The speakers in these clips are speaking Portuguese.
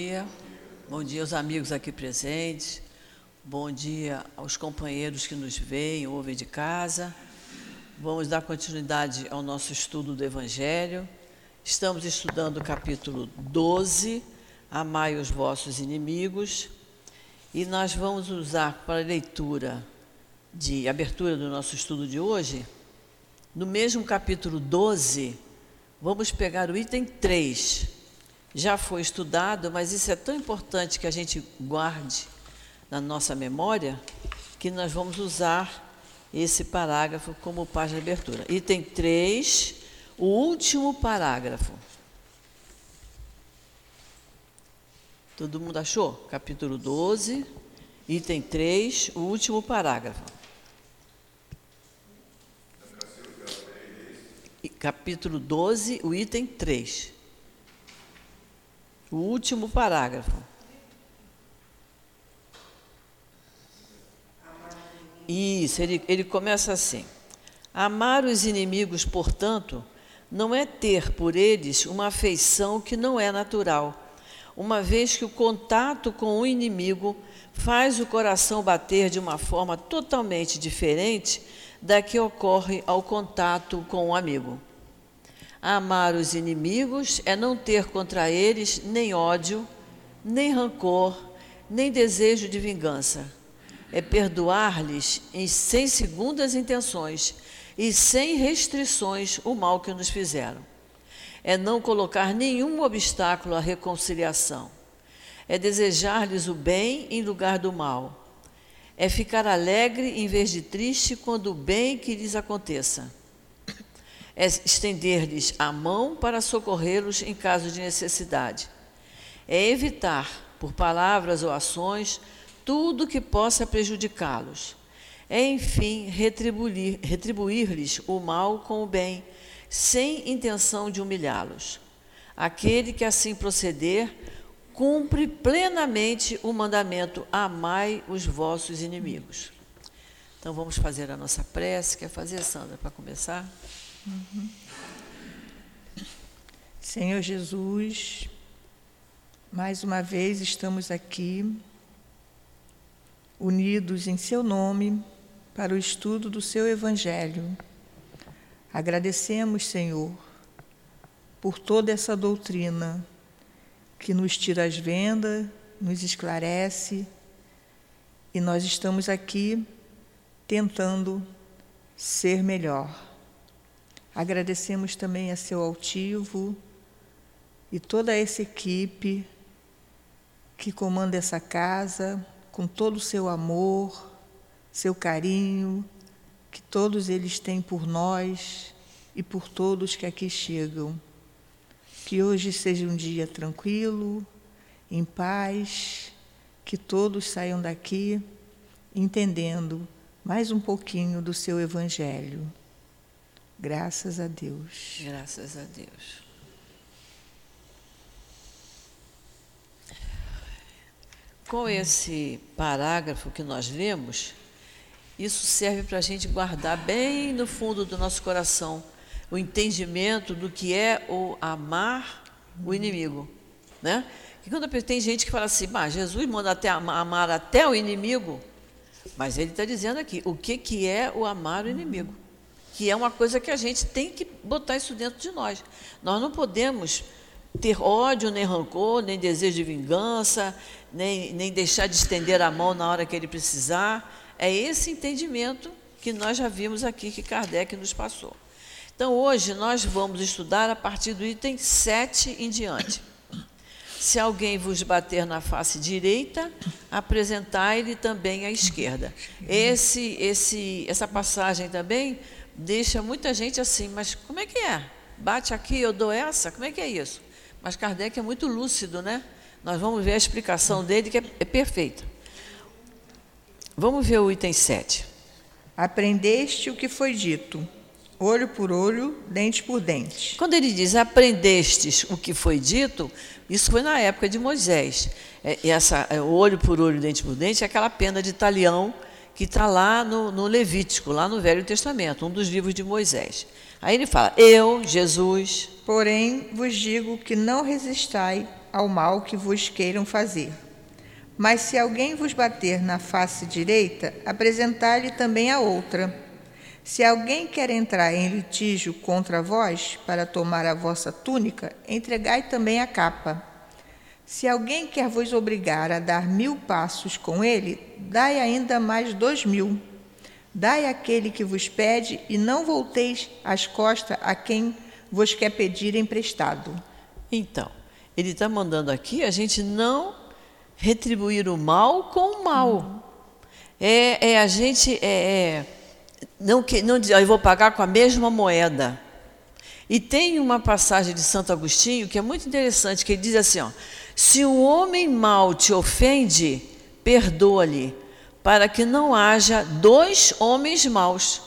dia. Bom dia aos amigos aqui presentes. Bom dia aos companheiros que nos veem, ouvem de casa. Vamos dar continuidade ao nosso estudo do Evangelho. Estamos estudando o capítulo 12, Amai os vossos inimigos. E nós vamos usar para a leitura de abertura do nosso estudo de hoje, no mesmo capítulo 12, vamos pegar o item 3 já foi estudado, mas isso é tão importante que a gente guarde na nossa memória que nós vamos usar esse parágrafo como página de abertura. Item 3, o último parágrafo. Todo mundo achou? Capítulo 12, item 3, o último parágrafo. Capítulo 12, o item 3. O último parágrafo. Isso, ele, ele começa assim. Amar os inimigos, portanto, não é ter por eles uma afeição que não é natural, uma vez que o contato com o inimigo faz o coração bater de uma forma totalmente diferente da que ocorre ao contato com o amigo. Amar os inimigos é não ter contra eles nem ódio, nem rancor, nem desejo de vingança. É perdoar-lhes sem segundas intenções e sem restrições o mal que nos fizeram. É não colocar nenhum obstáculo à reconciliação. É desejar-lhes o bem em lugar do mal. É ficar alegre em vez de triste quando o bem que lhes aconteça é estender-lhes a mão para socorrê-los em caso de necessidade. É evitar, por palavras ou ações, tudo que possa prejudicá-los. É, enfim, retribuir-lhes retribuir o mal com o bem, sem intenção de humilhá-los. Aquele que assim proceder, cumpre plenamente o mandamento: amai os vossos inimigos. Então vamos fazer a nossa prece. Quer fazer, Sandra, para começar? Senhor Jesus, mais uma vez estamos aqui, unidos em Seu nome, para o estudo do Seu Evangelho. Agradecemos, Senhor, por toda essa doutrina que nos tira as vendas, nos esclarece, e nós estamos aqui tentando ser melhor. Agradecemos também a seu altivo e toda essa equipe que comanda essa casa com todo o seu amor, seu carinho, que todos eles têm por nós e por todos que aqui chegam. Que hoje seja um dia tranquilo, em paz, que todos saiam daqui entendendo mais um pouquinho do seu Evangelho. Graças a Deus. Graças a Deus. Com esse parágrafo que nós lemos, isso serve para a gente guardar bem no fundo do nosso coração o entendimento do que é o amar o inimigo, né? Que quando tem gente que fala assim, bah, Jesus manda até amar até o inimigo, mas ele está dizendo aqui o que, que é o amar o inimigo que é uma coisa que a gente tem que botar isso dentro de nós. Nós não podemos ter ódio, nem rancor, nem desejo de vingança, nem, nem deixar de estender a mão na hora que ele precisar. É esse entendimento que nós já vimos aqui que Kardec nos passou. Então, hoje nós vamos estudar a partir do item 7 em diante. Se alguém vos bater na face direita, apresentai-lhe também a esquerda. Esse, esse, essa passagem também deixa muita gente assim, mas como é que é? Bate aqui, eu dou essa? Como é que é isso? Mas Kardec é muito lúcido, né? Nós vamos ver a explicação dele, que é, é perfeita. Vamos ver o item 7. Aprendeste o que foi dito, olho por olho, dente por dente. Quando ele diz aprendestes o que foi dito, isso foi na época de Moisés. É, essa, é, olho por olho, dente por dente, é aquela pena de talião que está lá no, no, Levítico, lá no Velho Testamento, um dos livros de Moisés. Aí ele fala: Eu, Jesus. Porém, vos digo que não resistai ao mal que vos queiram fazer. Mas se alguém vos bater na face direita, apresentai-lhe também a outra. Se alguém quer entrar em litígio contra vós para tomar a vossa túnica, entregai também a capa. Se alguém quer vos obrigar a dar mil passos com ele, dai ainda mais dois mil. Dai àquele que vos pede e não volteis as costas a quem vos quer pedir emprestado. Então, ele está mandando aqui a gente não retribuir o mal com o mal. Uhum. É, é, a gente é, é, não que não eu vou pagar com a mesma moeda. E tem uma passagem de Santo Agostinho que é muito interessante, que ele diz assim, ó, se um homem mau te ofende, perdoa-lhe, para que não haja dois homens maus.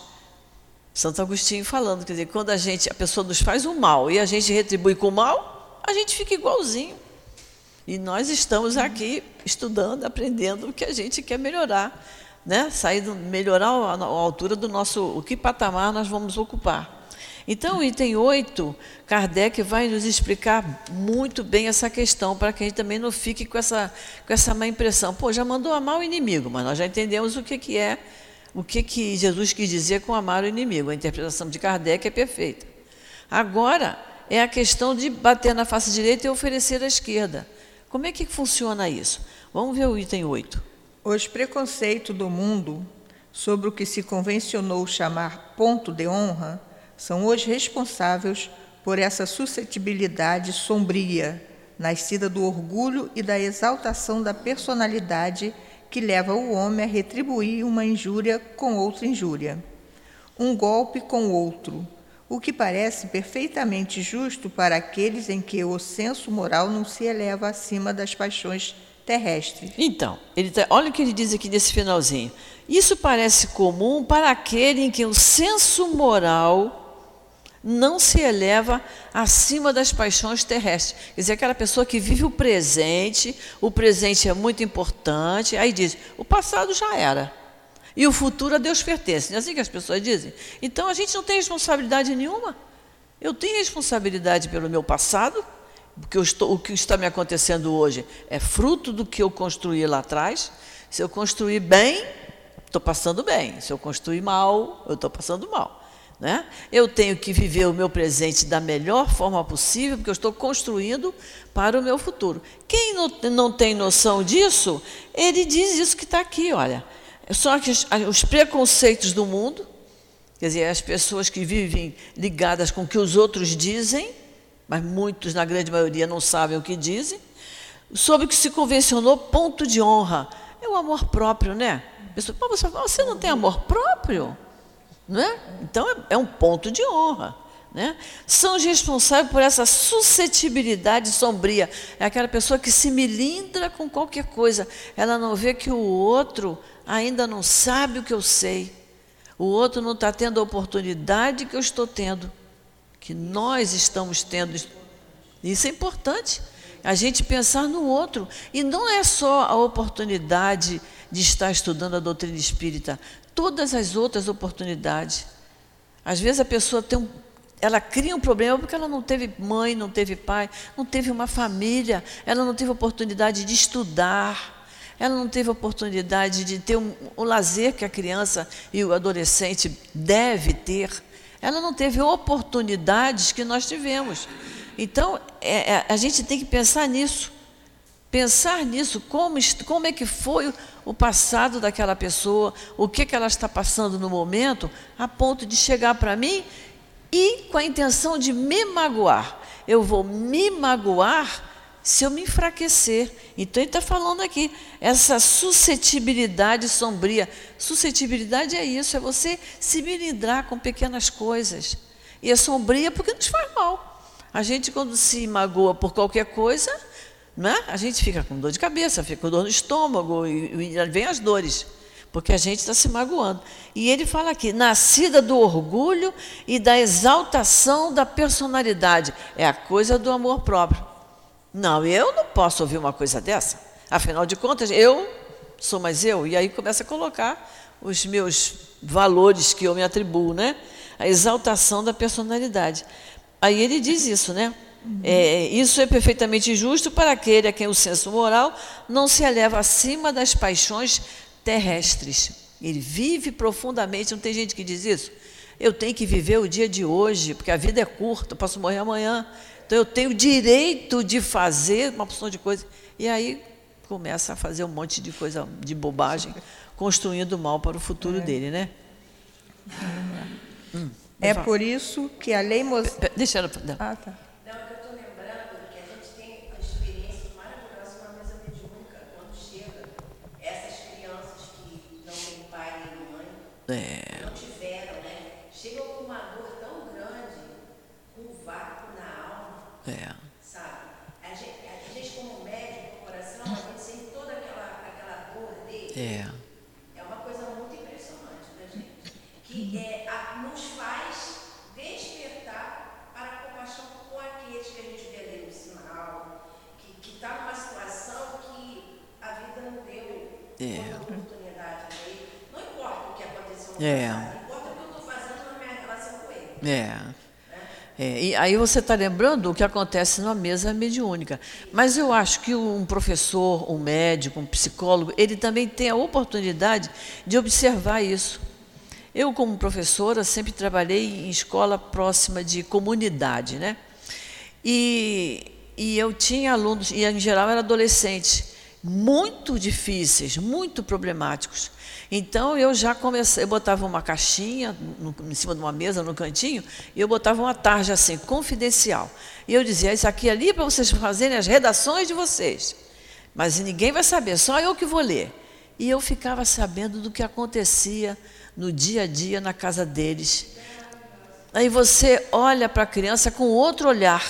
Santo Agostinho falando, quer dizer, quando a gente, a pessoa nos faz o mal e a gente retribui com o mal, a gente fica igualzinho. E nós estamos aqui estudando, aprendendo o que a gente quer melhorar, né? Sair, melhorar a, a altura do nosso, o que patamar nós vamos ocupar. Então, o item 8, Kardec vai nos explicar muito bem essa questão, para que a gente também não fique com essa, com essa má impressão. Pô, já mandou amar o inimigo, mas nós já entendemos o que, que é, o que, que Jesus quis dizer com amar o inimigo. A interpretação de Kardec é perfeita. Agora, é a questão de bater na face direita e oferecer à esquerda. Como é que funciona isso? Vamos ver o item 8. Os preconceitos do mundo sobre o que se convencionou chamar ponto de honra são hoje responsáveis por essa suscetibilidade sombria, nascida do orgulho e da exaltação da personalidade que leva o homem a retribuir uma injúria com outra injúria, um golpe com outro, o que parece perfeitamente justo para aqueles em que o senso moral não se eleva acima das paixões terrestres. Então, ele tá, olha o que ele diz aqui nesse finalzinho. Isso parece comum para aquele em que o senso moral não se eleva acima das paixões terrestres. Quer dizer, aquela pessoa que vive o presente, o presente é muito importante, aí diz: o passado já era. E o futuro a Deus pertence. Não é assim que as pessoas dizem? Então a gente não tem responsabilidade nenhuma. Eu tenho responsabilidade pelo meu passado, porque estou, o que está me acontecendo hoje é fruto do que eu construí lá atrás. Se eu construir bem, estou passando bem. Se eu construir mal, eu estou passando mal. Né? Eu tenho que viver o meu presente da melhor forma possível, porque eu estou construindo para o meu futuro. Quem não, não tem noção disso, ele diz isso que está aqui, olha. São os preconceitos do mundo, quer dizer, as pessoas que vivem ligadas com o que os outros dizem, mas muitos, na grande maioria, não sabem o que dizem, sobre o que se convencionou ponto de honra. É o amor próprio, né? Pessoa, você não tem amor próprio? Né? Então é, é um ponto de honra. Né? São os responsáveis por essa suscetibilidade sombria. É aquela pessoa que se milindra com qualquer coisa. Ela não vê que o outro ainda não sabe o que eu sei. O outro não está tendo a oportunidade que eu estou tendo, que nós estamos tendo. Isso é importante. A gente pensar no outro. E não é só a oportunidade de estar estudando a doutrina espírita todas as outras oportunidades. Às vezes a pessoa tem um, ela cria um problema porque ela não teve mãe, não teve pai, não teve uma família, ela não teve oportunidade de estudar, ela não teve oportunidade de ter um, o lazer que a criança e o adolescente deve ter. Ela não teve oportunidades que nós tivemos. Então, é, é, a gente tem que pensar nisso. Pensar nisso, como, como é que foi o passado daquela pessoa, o que, que ela está passando no momento, a ponto de chegar para mim e com a intenção de me magoar. Eu vou me magoar se eu me enfraquecer. Então ele está falando aqui, essa suscetibilidade sombria. Suscetibilidade é isso, é você se milindrar com pequenas coisas. E é sombria porque nos faz mal. A gente, quando se magoa por qualquer coisa, né? A gente fica com dor de cabeça, fica com dor no estômago e, e vem as dores, porque a gente está se magoando. E ele fala aqui, nascida do orgulho e da exaltação da personalidade, é a coisa do amor próprio. Não, eu não posso ouvir uma coisa dessa. Afinal de contas, eu sou mais eu. E aí começa a colocar os meus valores que eu me atribuo, né? A exaltação da personalidade. Aí ele diz isso, né? É, isso é perfeitamente justo para aquele a quem o senso moral não se eleva acima das paixões terrestres. Ele vive profundamente, não tem gente que diz isso? Eu tenho que viver o dia de hoje, porque a vida é curta, eu posso morrer amanhã. Então eu tenho o direito de fazer uma porção de coisas. E aí começa a fazer um monte de coisa de bobagem, construindo mal para o futuro é. dele, né? Hum, é por isso que a lei mosaica. Deixa ela. Ah, tá. Não, é que eu estou lembrando que a gente tem experiências maravilhosas com a mesa mediúnica, quando chega essas crianças que não têm pai nem mãe, é. não tiveram, né? Chegam com uma dor tão grande, com um vácuo na alma. É. Sabe? A gente, a gente como médico do coração, a gente sente toda aquela, aquela dor dele. É. Não importa o que aconteceu no é. passado, importa o que eu estou fazendo na minha relação com ele. É. É, e aí você está lembrando o que acontece numa mesa mediúnica. Mas eu acho que um professor, um médico, um psicólogo, ele também tem a oportunidade de observar isso. Eu, como professora, sempre trabalhei em escola próxima de comunidade, né? E, e eu tinha alunos, e em geral eram adolescentes muito difíceis, muito problemáticos. Então eu já comecei, eu botava uma caixinha no, em cima de uma mesa no cantinho e eu botava uma tarja assim, confidencial. E eu dizia, isso aqui ali é para vocês fazerem as redações de vocês. Mas ninguém vai saber, só eu que vou ler. E eu ficava sabendo do que acontecia no dia a dia na casa deles. Aí você olha para a criança com outro olhar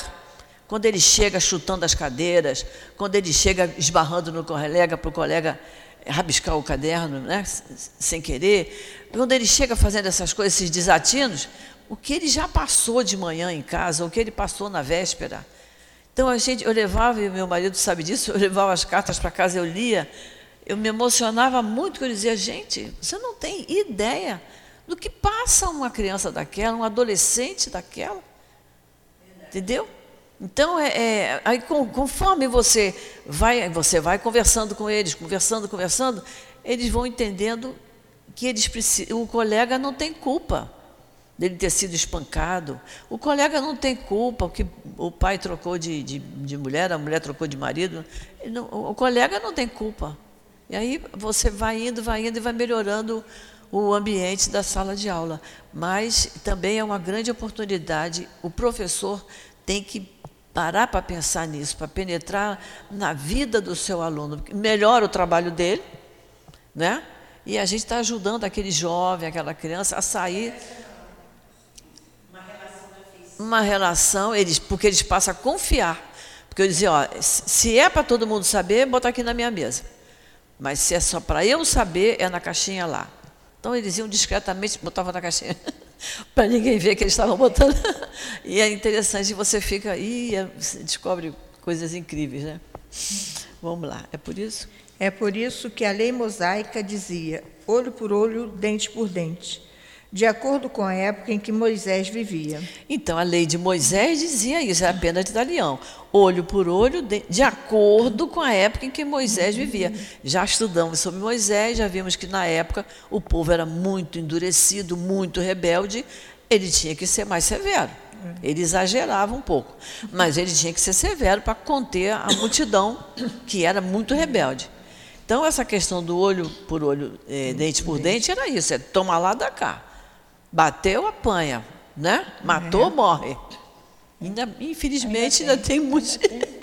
quando ele chega chutando as cadeiras, quando ele chega esbarrando no colega para o colega rabiscar o caderno, né, sem querer, quando ele chega fazendo essas coisas, esses desatinos, o que ele já passou de manhã em casa, o que ele passou na véspera. Então a gente, eu levava, e meu marido sabe disso, eu levava as cartas para casa, eu lia, eu me emocionava muito, eu dizia, gente, você não tem ideia do que passa uma criança daquela, um adolescente daquela. Entendeu? Então, é, é, aí, conforme você vai, você vai conversando com eles, conversando, conversando, eles vão entendendo que eles precisam, o colega não tem culpa dele ter sido espancado. O colega não tem culpa que o pai trocou de, de, de mulher, a mulher trocou de marido. Não, o colega não tem culpa. E aí você vai indo, vai indo e vai melhorando o ambiente da sala de aula. Mas também é uma grande oportunidade. O professor tem que parar para pensar nisso, para penetrar na vida do seu aluno, melhora o trabalho dele, né? E a gente está ajudando aquele jovem, aquela criança a sair uma relação, eles, porque eles passam a confiar. Porque eu dizia, ó, se é para todo mundo saber, bota aqui na minha mesa. Mas se é só para eu saber, é na caixinha lá. Então eles iam discretamente, botavam na caixinha. para ninguém ver que eles estavam botando. e é interessante, você fica e é, descobre coisas incríveis, né? Vamos lá, é por isso? É por isso que a lei mosaica dizia: olho por olho, dente por dente de acordo com a época em que Moisés vivia. Então, a lei de Moisés dizia isso, era a pena de leão, olho por olho, de, de, acordo com a época em que Moisés vivia. Já estudamos sobre Moisés, já vimos que na época o povo era muito endurecido, muito rebelde, ele tinha que ser mais severo. Ele exagerava um pouco, mas ele tinha que ser severo para conter a multidão que era muito rebelde. Então, essa questão do olho por olho, eh, dente por dente, era isso: é tomar lá da cá. Bateu, apanha, né? Matou, é. morre. Ainda, infelizmente, ainda tem, ainda tem muito.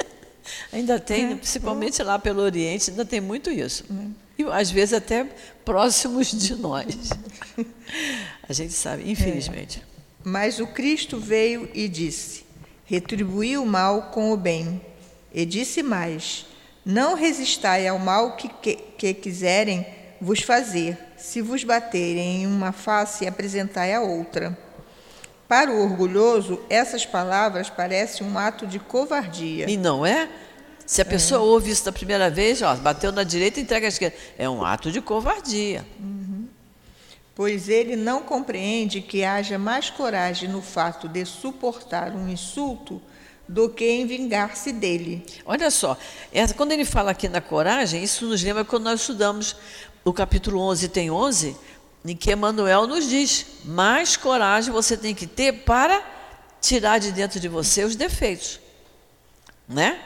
ainda tem, é. principalmente lá pelo Oriente, ainda tem muito isso. Uhum. E às vezes até próximos de nós. A gente sabe, infelizmente. É. Mas o Cristo veio e disse: retribuí o mal com o bem. E disse mais: Não resistai ao mal que, que, que quiserem vos fazer se vos baterem em uma face, apresentai a outra. Para o orgulhoso, essas palavras parecem um ato de covardia. E não é? Se a pessoa é. ouve isso da primeira vez, ó, bateu na direita, entrega à esquerda. É um ato de covardia. Uhum. Pois ele não compreende que haja mais coragem no fato de suportar um insulto do que em vingar-se dele. Olha só, quando ele fala aqui na coragem, isso nos lembra quando nós estudamos o capítulo 11, tem 11, em que Emmanuel nos diz: mais coragem você tem que ter para tirar de dentro de você os defeitos. Né?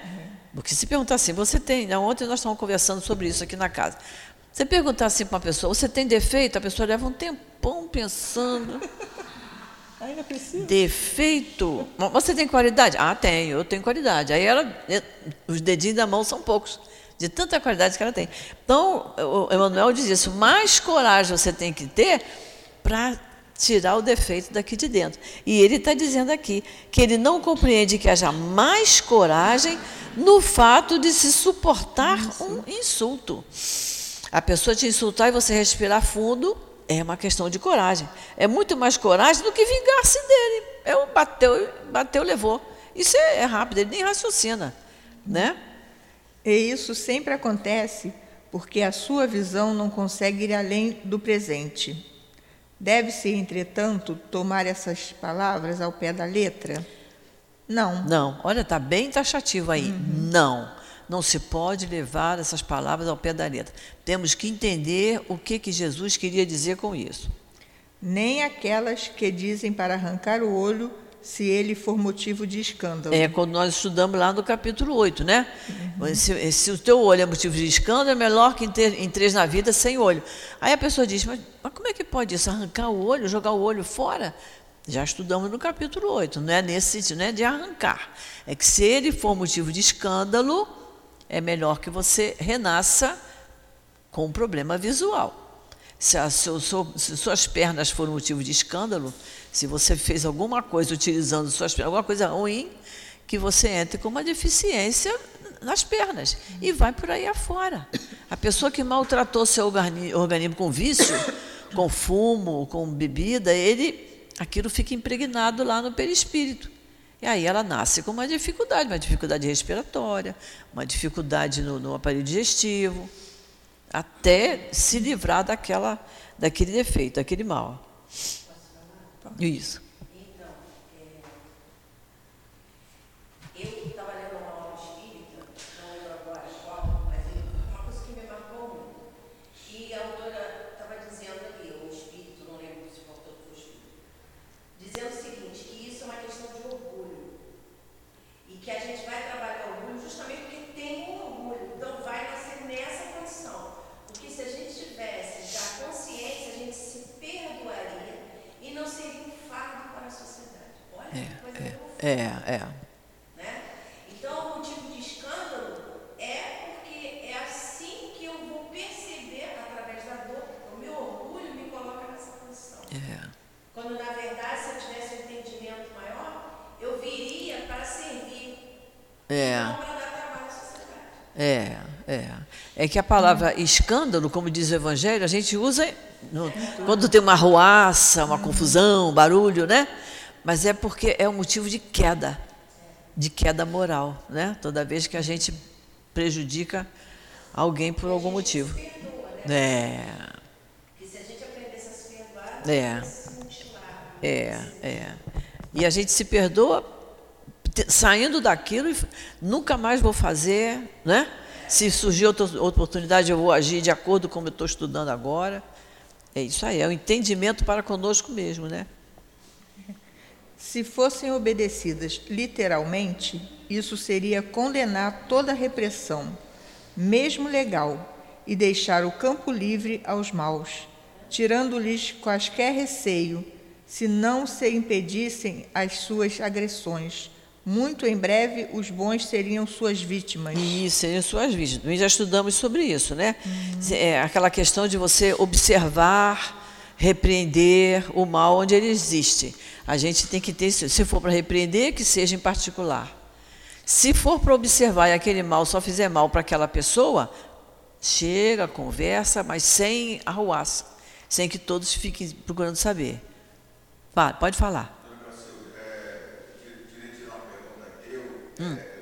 Porque se perguntar assim, você tem. Né, ontem nós estávamos conversando sobre isso aqui na casa. Você perguntar assim para uma pessoa, você tem defeito? A pessoa leva um tempão pensando. Ainda precisa. Defeito. Você tem qualidade? Ah, tenho, eu tenho qualidade. Aí ela, eh, os dedinhos da mão são poucos, de tanta qualidade que ela tem. Então, o Emmanuel diz isso: mais coragem você tem que ter para tirar o defeito daqui de dentro. E ele está dizendo aqui que ele não compreende que haja mais coragem no fato de se suportar um insulto. A pessoa te insultar e você respirar fundo é uma questão de coragem. É muito mais coragem do que vingar-se dele. Eu bateu, bateu, levou. Isso é, é rápido, ele nem raciocina, né? E isso sempre acontece porque a sua visão não consegue ir além do presente. Deve-se, entretanto, tomar essas palavras ao pé da letra? Não. Não. Olha, está bem taxativo aí. Uhum. Não não se pode levar essas palavras ao pé da letra. Temos que entender o que, que Jesus queria dizer com isso. Nem aquelas que dizem para arrancar o olho se ele for motivo de escândalo. É, quando nós estudamos lá no capítulo 8, né? Uhum. Se, se, o teu olho é motivo de escândalo, é melhor que em três na vida sem olho. Aí a pessoa diz, mas, mas como é que pode isso? Arrancar o olho, jogar o olho fora? Já estudamos no capítulo 8, não é nesse sentido, não é de arrancar. É que se ele for motivo de escândalo, é melhor que você renasça com um problema visual. Se, a, se, se, suas pernas foram motivo de escândalo, se você fez alguma coisa utilizando suas pernas, alguma coisa ruim, que você entre com uma deficiência nas pernas e vai por aí afora. A pessoa que maltratou seu organismo com vício, com fumo, com bebida, ele, aquilo fica impregnado lá no perispírito. E aí ela nasce com uma dificuldade, uma dificuldade respiratória, uma dificuldade no, no aparelho digestivo, até se livrar daquela, daquele defeito, daquele mal. Isso. É, é. Né? Então, o motivo de escândalo é porque é assim que eu vou perceber, através da dor, o meu orgulho me coloca nessa posição. É. Quando, na verdade, se eu tivesse um entendimento maior, eu viria para servir, é. não para dar trabalho à sociedade. É, é. É que a palavra escândalo, como diz o Evangelho, a gente usa no, quando tem uma arruaça, uma confusão, um barulho, né? Mas é porque é um motivo de queda, de queda moral, né? Toda vez que a gente prejudica alguém por algum motivo. É. É. É, é. E a gente se perdoa saindo daquilo e nunca mais vou fazer, né? Se surgir outra, outra oportunidade, eu vou agir de acordo com como eu estou estudando agora. É isso aí, é o entendimento para conosco mesmo, né? Se fossem obedecidas literalmente, isso seria condenar toda repressão, mesmo legal, e deixar o campo livre aos maus, tirando-lhes quaisquer receio, se não se impedissem as suas agressões. Muito em breve os bons seriam suas vítimas. Isso, seriam suas vítimas. Nós já estudamos sobre isso, né? Uhum. É aquela questão de você observar repreender o mal onde ele existe. A gente tem que ter, se for para repreender, que seja em particular. Se for para observar e aquele mal só fizer mal para aquela pessoa, chega, conversa, mas sem arruaça, sem que todos fiquem procurando saber. pode falar. Hum.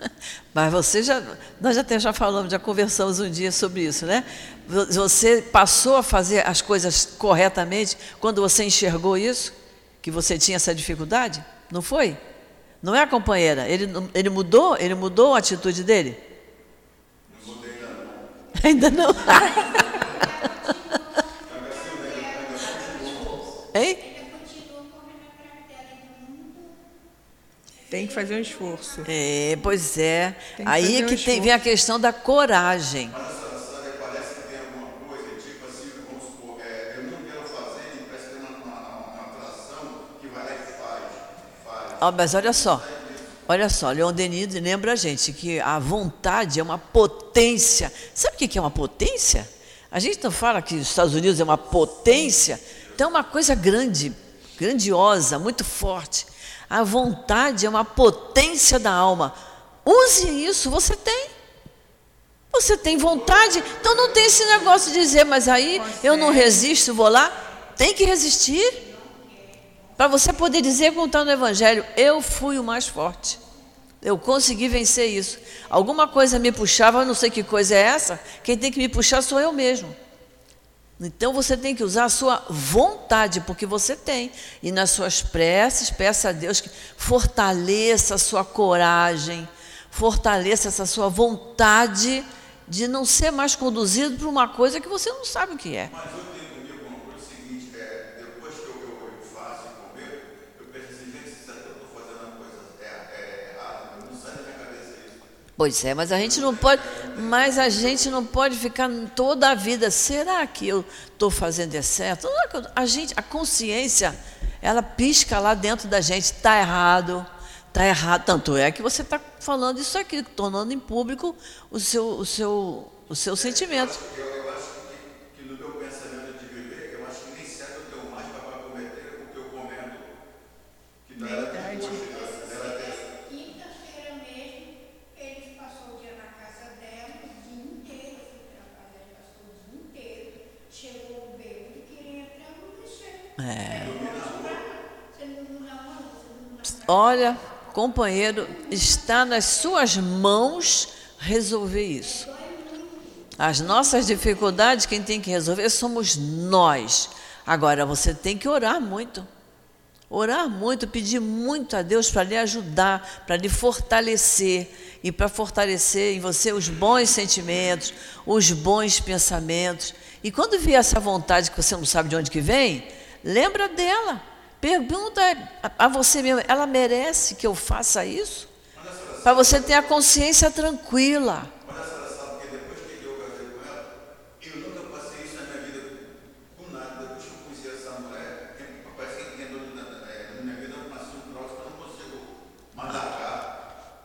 Mas você já, nós até já falamos, já conversamos um dia sobre isso, né? Você passou a fazer as coisas corretamente quando você enxergou isso, que você tinha essa dificuldade, não foi? Não é a companheira? Ele, ele mudou? Ele mudou a atitude dele? Não mudei ainda não. Ainda não. Tem que fazer um esforço. É, pois é. Que Aí é um que tem, vem a questão da coragem. Mas essa Sandra parece que tem alguma coisa, tipo assim, vamos supor, é, eu não quero fazer e parece que tem uma, uma, uma atração que vai lá e faz, faz. Ah, mas olha só, olha só, Leon Denis lembra a gente que a vontade é uma potência. Sabe o que é uma potência? A gente não fala que os Estados Unidos é uma potência, então é uma coisa grande, grandiosa, muito forte. A vontade é uma potência da alma. Use isso, você tem. Você tem vontade, então não tem esse negócio de dizer, mas aí eu não resisto, vou lá. Tem que resistir. Para você poder dizer, contar no Evangelho, eu fui o mais forte. Eu consegui vencer isso. Alguma coisa me puxava, não sei que coisa é essa. Quem tem que me puxar sou eu mesmo. Então você tem que usar a sua vontade, porque você tem. E nas suas preces, peça a Deus que fortaleça a sua coragem, fortaleça essa sua vontade de não ser mais conduzido por uma coisa que você não sabe o que é. Mas eu tenho comigo uma coisa seguinte, é, depois que eu, eu, eu faço e comer, eu penso assim, gente, será que eu estou fazendo uma coisa é, é, errada? Não sai da minha cabeça isso. Pois é, mas a gente não pode, mas a gente não pode ficar toda a vida. Será que eu estou fazendo é certo? É A gente, a consciência, ela pisca lá dentro da gente. Está errado, está errado. Tanto é que você está falando isso aqui, tornando em público o seu, o seu, o seu sentimento. Eu, eu acho que, que no meu pensamento de viver, eu acho que nem certo eu tenho mais para cometer o que eu comento. Que não era Verdade. de hoje, ela tem- Quinta-feira mesmo, ele passou o dia na casa dela, o dia inteiro, eu fui trabalhar, ele passou o dia inteiro. Chegou o bêbado e queria entrar no deixei. É. Você não não dá uma, você não dá Olha, companheiro, está nas suas mãos resolver isso. As nossas dificuldades, quem tem que resolver somos nós. Agora, você tem que orar muito. Orar muito, pedir muito a Deus para lhe ajudar, para lhe fortalecer e para fortalecer em você os bons sentimentos, os bons pensamentos. E quando vier essa vontade que você não sabe de onde que vem, lembra dela. Pergunta a, você mesmo, ela merece que eu faça isso? Para você ter a consciência tranquila.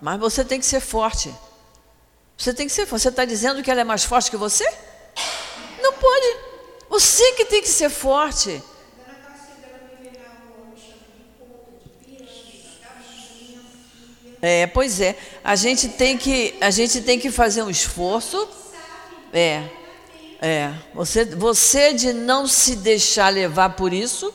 Mas você tem que ser forte. Você tem que ser forte. Você está dizendo que ela é mais forte que você? Não pode. Você que tem que ser forte. Dona Cacilda, ela me vê lá no me chama de puta, de piranha, da menina, filha. É, pois é. A gente tem que, a gente tem que fazer um esforço. É. É. Você, você de não se deixar levar por isso,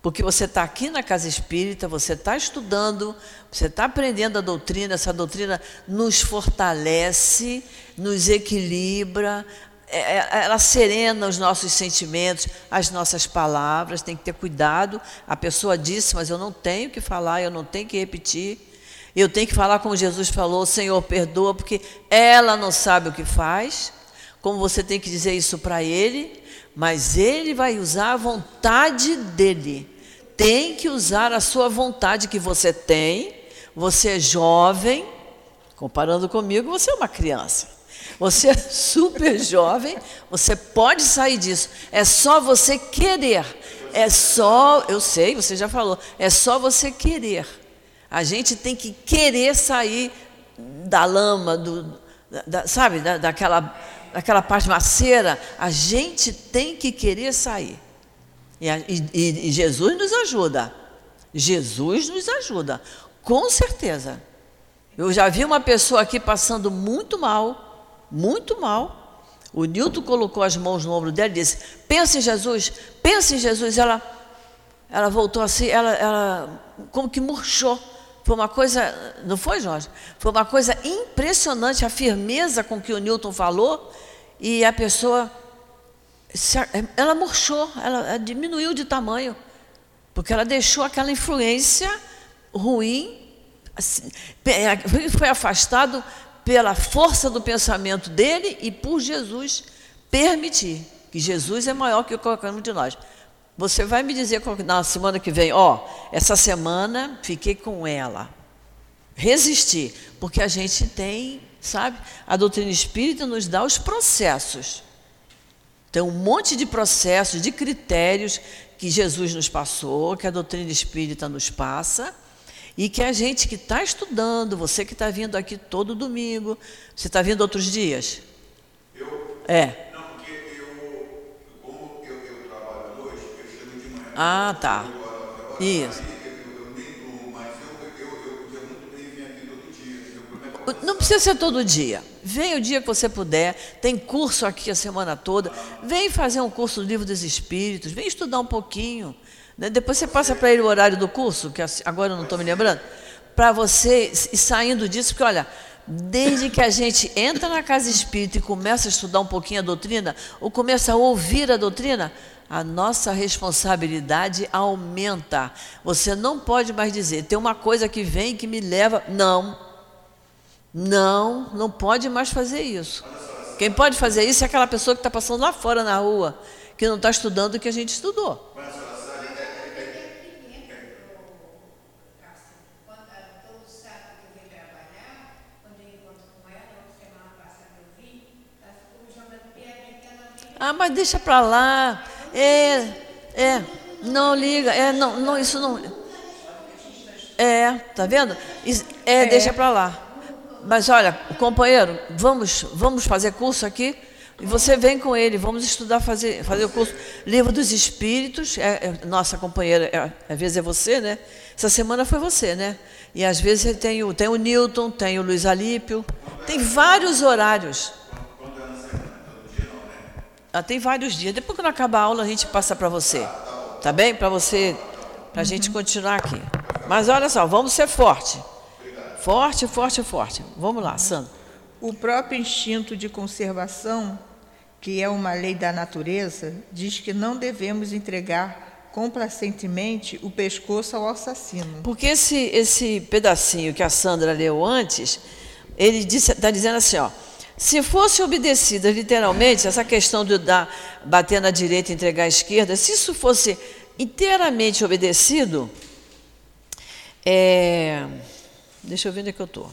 porque você está aqui na casa espírita, você está estudando, você está aprendendo a doutrina, essa doutrina nos fortalece, nos equilibra, é, é, ela serena os nossos sentimentos, as nossas palavras, tem que ter cuidado. A pessoa disse, mas eu não tenho que falar, eu não tenho que repetir. Eu tenho que falar como Jesus falou, Senhor, perdoa, porque ela não sabe o que faz. Como você tem que dizer isso para ele, mas ele vai usar a vontade dele. Tem que usar a sua vontade que você tem. Você é jovem, comparando comigo, você é uma criança. Você é super jovem, você pode sair disso. É só você querer. É só, eu sei, você já falou, é só você querer. A gente tem que querer sair da lama, do, da- sabe, da, daquela, daquela pasmaceira. A gente tem que querer sair. E, e- e- e Jesus nos ajuda. Jesus nos ajuda, com certeza. Eu já vi uma pessoa aqui passando muito mal, muito mal. O Nilton colocou as mãos no ombro dela e disse: Pensa em Jesus, pensa em Jesus. Ela, ela voltou assim, ela, ela como que murchou. Foi uma coisa, não foi, Jorge? Foi uma coisa impressionante a firmeza com que o Newton falou e a pessoa, ela murchou, ela diminuiu de tamanho, porque ela deixou aquela influência ruim, assim, foi afastado pela força do pensamento dele e por Jesus permitir que Jesus é maior que qualquer um de nós. Você vai me dizer na semana que vem, ó, oh, essa semana fiquei com ela. Resistir, porque a gente tem, sabe? A doutrina espírita nos dá os processos. Tem um monte de processos, de critérios que Jesus nos passou, que a doutrina espírita nos passa, e que a gente que está estudando, você que está vindo aqui todo domingo, você está vindo outros dias? Eu? É. Ah, tá. Isso. Não precisa ser todo dia. Vem o dia que você puder. Tem curso aqui a semana toda. Vem fazer um curso do Livro dos Espíritos. Vem estudar um pouquinho. Né? Depois você passa para ele o horário do curso, que agora eu não estou me lembrando, para você ir saindo disso, porque olha, desde que a gente entra na casa espírita e começa a estudar um pouquinho a doutrina, ou começa a ouvir a doutrina, a nossa responsabilidade aumenta. Você não pode mais dizer, tem uma coisa que vem que me leva. Não. Não, não pode mais fazer isso. Quem pode fazer isso é aquela pessoa que está passando lá fora na rua, que não está estudando o que a gente estudou. Ah, mas deixa para lá. É, é, não liga, é, não, não, isso não. É, tá vendo? é, é. deixa para lá. Mas olha, companheiro, vamos, vamos fazer curso aqui. E você vem com ele, vamos estudar, fazer, fazer o curso Livro dos Espíritos. É, é nossa companheira, é, às vezes é você, né? Essa semana foi você, né? E às vezes tem o, tem o Newton, tem o Luiz Alípio, tem vários horários. Ah, tem vários dias. Depois que acabar a aula, a gente passa para você. Tá bem? Para você, para a gente continuar aqui. Mas olha só, vamos ser forte. Forte, forte, forte. Vamos lá, Sandra. O próprio instinto de conservação, que é uma lei da natureza, diz que não devemos entregar complacentemente o pescoço ao assassino. Porque esse, esse pedacinho que a Sandra leu antes, ele está dizendo assim, ó. Se fosse obedecida literalmente, essa questão de dar, bater na direita e entregar à esquerda, se isso fosse inteiramente obedecido, é, deixa eu ver onde é que eu estou.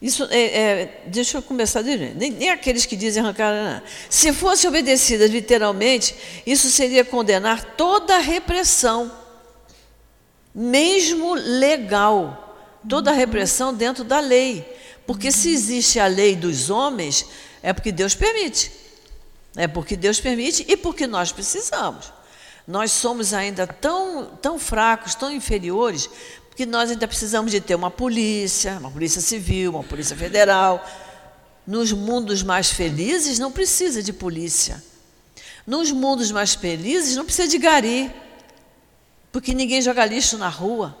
Isso é, é, deixa eu começar de nem, nem aqueles que dizem arrancar. Não. Se fosse obedecida literalmente, isso seria condenar toda a repressão, mesmo legal, toda a repressão dentro da lei. Porque se existe a lei dos homens, é porque Deus permite. É porque Deus permite e porque nós precisamos. Nós somos ainda tão, tão fracos, tão inferiores, que nós ainda precisamos de ter uma polícia, uma polícia civil, uma polícia federal. Nos mundos mais felizes não precisa de polícia. Nos mundos mais felizes não precisa de gari, porque ninguém joga lixo na rua.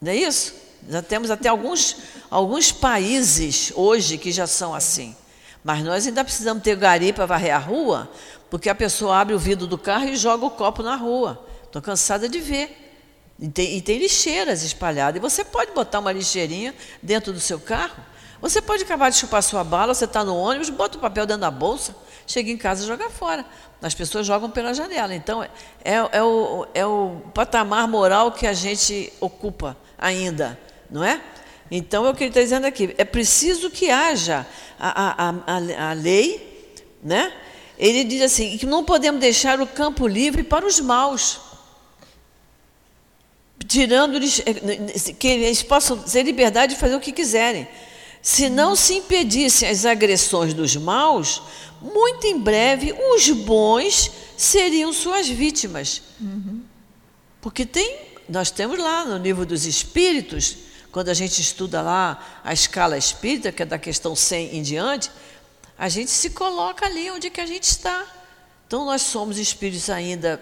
Não é isso? Já temos até alguns, alguns países hoje que já são assim. Mas nós ainda precisamos ter gari para varrer a rua, porque a pessoa abre o vidro do carro e joga o copo na rua. Estou cansada de ver. E tem, e tem lixeiras espalhadas. E você pode botar uma lixeirinha dentro do seu carro. Você pode acabar de chupar sua bala, você está no ônibus, bota o papel dentro da bolsa, chega em casa e joga fora. As pessoas jogam pela janela. Então, é, é, o, é o patamar moral que a gente ocupa ainda não é? Então, é o que ele está dizendo aqui. É preciso que haja a, a, a, a lei, né? Ele diz assim, que não podemos deixar o campo livre para os maus, tirando-lhes, eh, que eles possam ter liberdade de fazer o que quiserem. Se não se impedissem as agressões dos maus, muito em breve os bons seriam suas vítimas. Uhum. Porque tem, nós temos lá no livro dos Espíritos, quando a gente estuda lá a escala espírita, que é da questão 100 em diante, a gente se coloca ali onde que a gente está. Então nós somos espíritos ainda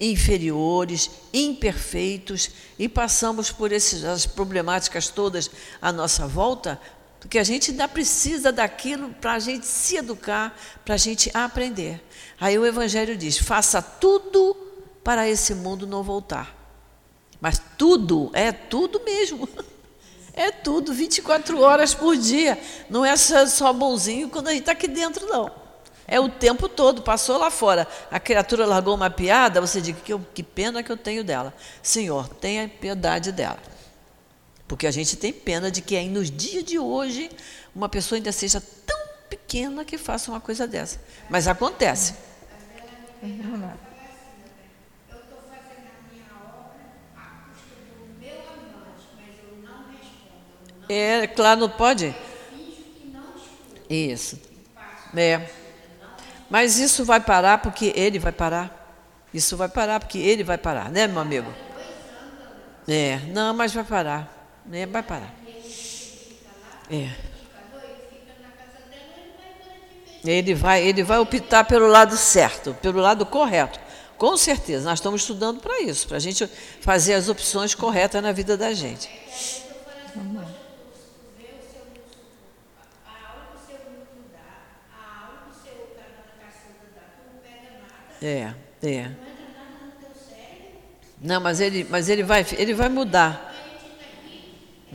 inferiores, imperfeitos e passamos por essas problemáticas todas à nossa volta, porque a gente ainda precisa daquilo para a gente se educar, para a gente aprender. Aí o Evangelho diz: faça tudo para esse mundo não voltar. Mas tudo, é tudo mesmo. É tudo, 24 horas por dia. Não é só bonzinho quando a gente está aqui dentro, não. É o tempo todo, passou lá fora. A criatura largou uma piada, você diz que, que pena que eu tenho dela. Senhor, tenha piedade dela. Porque a gente tem pena de que nos dias de hoje uma pessoa ainda seja tão pequena que faça uma coisa dessa. Mas acontece. Vamos É, claro, não pode? Isso. É. Mas isso vai parar porque ele vai parar. Isso vai parar porque ele vai parar, né, meu amigo? É, não, mas vai parar. É, vai parar. É. Ele vai, ele vai optar pelo lado certo, pelo lado correto. Com certeza, nós estamos estudando para isso, para a gente fazer as opções corretas na vida da gente. Vamos É, é. Não, mas ele, mas ele vai, ele vai mudar.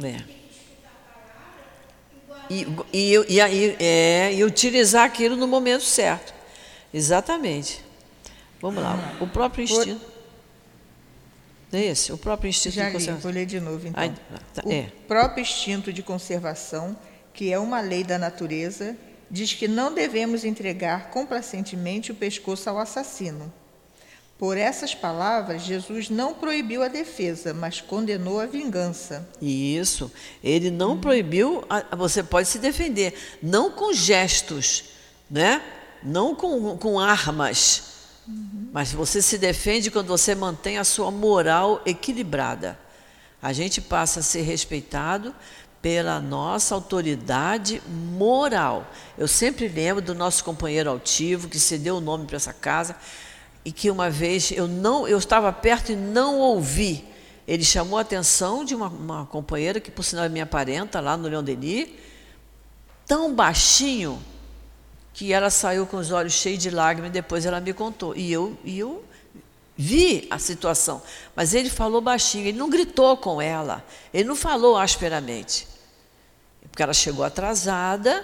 É. E, e, e, e, é, e utilizar aquilo no momento certo. Exatamente. Vamos lá. O próprio instinto. É esse, o próprio instinto Já de li, vou ler de novo então. Ai, tá, o é. próprio instinto de conservação, que é uma lei da natureza, diz que não devemos entregar complacentemente o pescoço ao assassino. Por essas palavras, Jesus não proibiu a defesa, mas condenou a vingança. Isso. Ele não hum. proibiu, a, você pode se defender, não com gestos, né? não com, com armas, uhum. mas você se defende quando você mantém a sua moral equilibrada. A gente passa a ser respeitado pela nossa autoridade moral. Eu sempre lembro do nosso companheiro altivo que cedeu o nome para essa casa e que uma vez eu não eu estava perto e não ouvi. Ele chamou a atenção de uma, uma companheira que por sinal é minha parenta lá no Leão Denis, tão baixinho que ela saiu com os olhos cheios de lágrimas e depois ela me contou. E eu, e eu vi a situação, mas ele falou baixinho, ele não gritou com ela, ele não falou asperamente porque ela chegou atrasada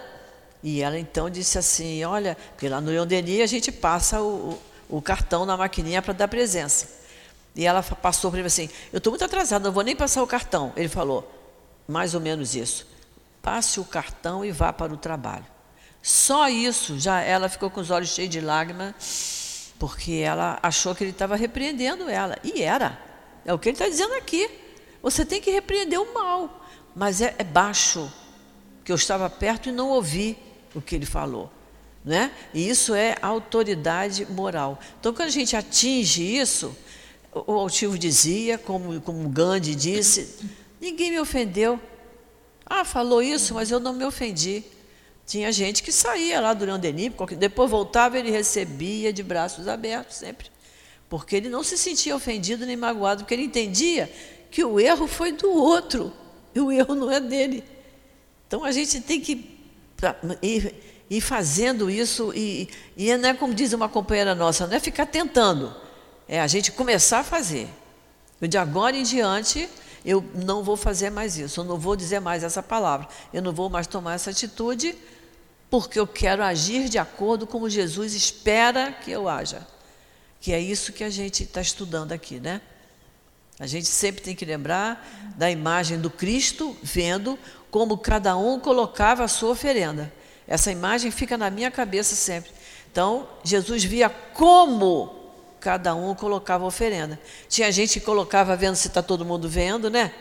e ela então disse assim: Olha, porque lá no Leão Denis a gente passa o, o cartão na maquininha para dar presença. E ela passou para ele assim: Eu estou muito atrasada, não vou nem passar o cartão. Ele falou: Mais ou menos isso. Passe o cartão e vá para o trabalho. Só isso, já ela ficou com os olhos cheios de lágrimas, porque ela achou que ele estava repreendendo ela. E era. É o que ele está dizendo aqui. Você tem que repreender o mal, mas é, é baixo que eu estava perto e não ouvi o que ele falou. Né? E isso é autoridade moral. Então, quando a gente atinge isso, o altivo dizia, como, como Gandhi disse, ninguém me ofendeu. Ah, falou isso, mas eu não me ofendi. Tinha gente que saía lá do Denis, depois voltava ele recebia de braços abertos sempre. Porque ele não se sentia ofendido nem magoado, porque ele entendia que o erro foi do outro e o erro não é dele. Então a gente tem que ir, ir fazendo isso, e, e não é como diz uma companheira nossa, não é ficar tentando, é a gente começar a fazer. De agora em diante, eu não vou fazer mais isso, eu não vou dizer mais essa palavra, eu não vou mais tomar essa atitude, porque eu quero agir de acordo com Jesus espera que eu haja. Que é isso que a gente está estudando aqui, né? A gente sempre tem que lembrar da imagem do Cristo vendo como cada um colocava a sua oferenda. Essa imagem fica na minha cabeça sempre. Então, Jesus via como cada um colocava oferenda. Tinha gente que colocava vendo se está todo mundo vendo, né?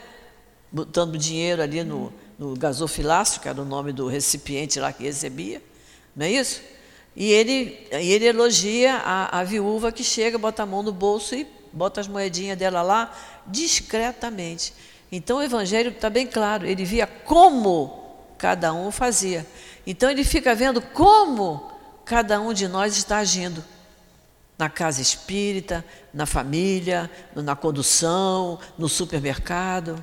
Botando dinheiro ali no, no gasofilácio, que era o nome do recipiente lá que recebia. Não é isso? E ele, ele elogia a, a viúva que chega, bota a mão no bolso e bota as moedinhas dela lá discretamente. Então o Evangelho está bem claro, ele via como cada um fazia. Então ele fica vendo como cada um de nós está agindo na casa espírita, na família, na condução, no supermercado.